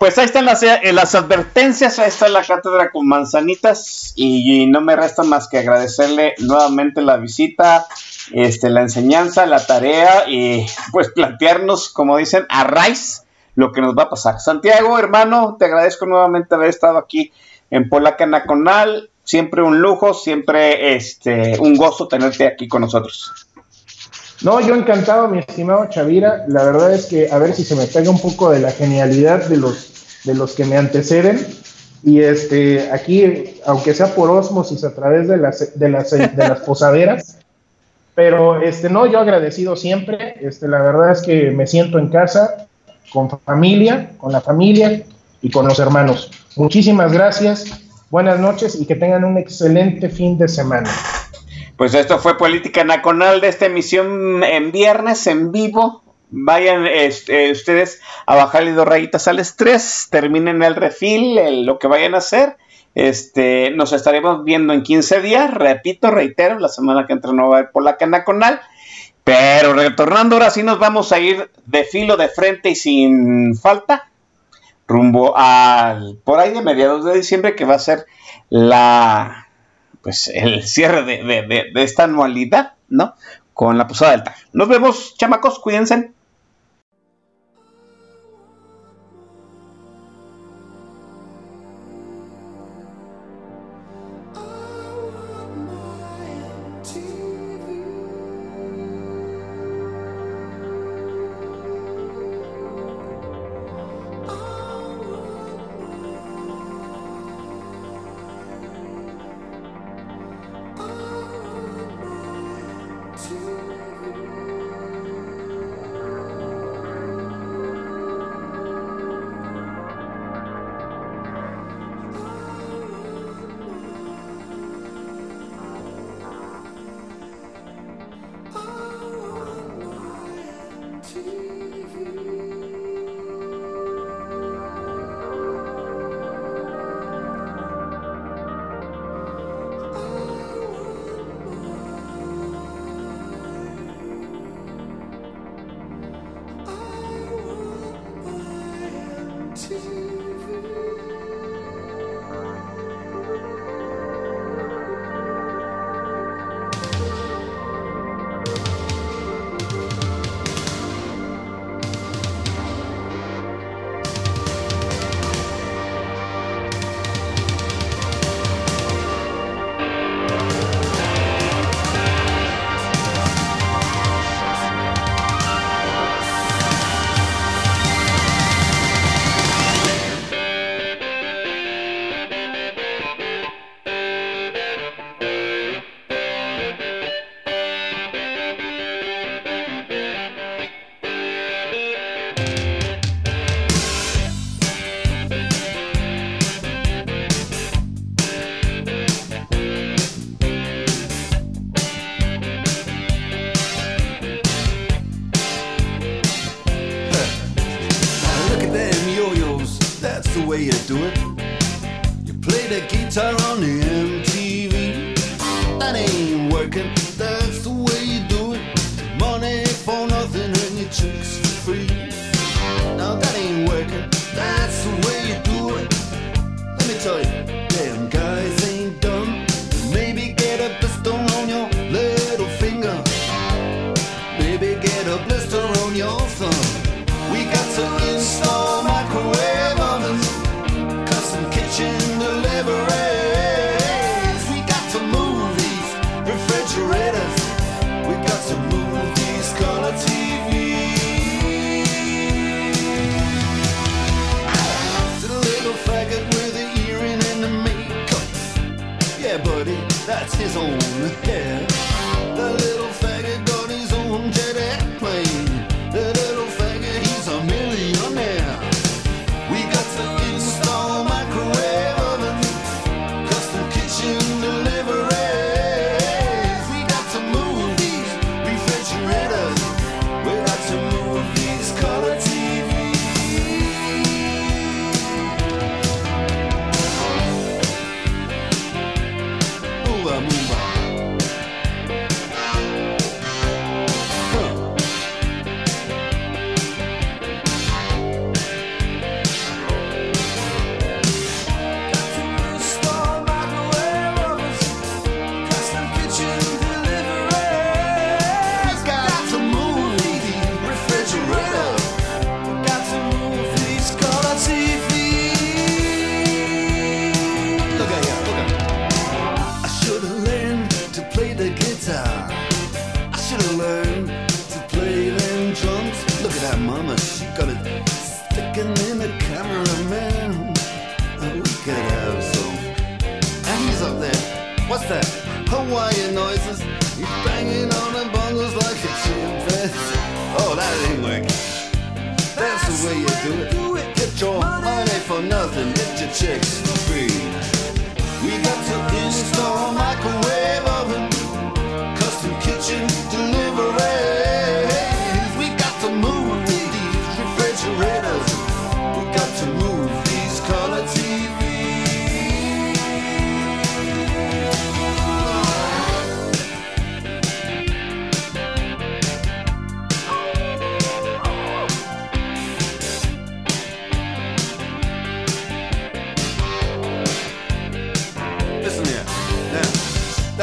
Pues ahí están las, eh, las, advertencias, ahí está la cátedra con manzanitas y, y, no me resta más que agradecerle nuevamente la visita, este, la enseñanza, la tarea y pues plantearnos, como dicen, a raíz lo que nos va a pasar. Santiago, hermano, te agradezco nuevamente haber estado aquí en Polaca Nacional. Siempre un lujo, siempre este, un gozo tenerte aquí con nosotros. No, yo encantado, mi estimado Chavira. La verdad es que a ver si se me pega un poco de la genialidad de los, de los que me anteceden. Y este, aquí, aunque sea por osmosis a través de las, de las, de las posaderas, pero este, no, yo agradecido siempre. Este, la verdad es que me siento en casa con familia, con la familia y con los hermanos. Muchísimas gracias, buenas noches y que tengan un excelente fin de semana. Pues esto fue Política Nacional de esta emisión en viernes en vivo. Vayan este, ustedes a bajarle dos rayitas al estrés, terminen el refil, lo que vayan a hacer. Este, nos estaremos viendo en 15 días, repito, reitero, la semana que entra no va a haber Polaca Nacional. Pero retornando ahora sí nos vamos a ir de filo de frente y sin falta rumbo al por ahí de mediados de diciembre que va a ser la pues el cierre de, de, de esta anualidad, ¿no? Con la posada del TAG. Nos vemos, chamacos, cuídense.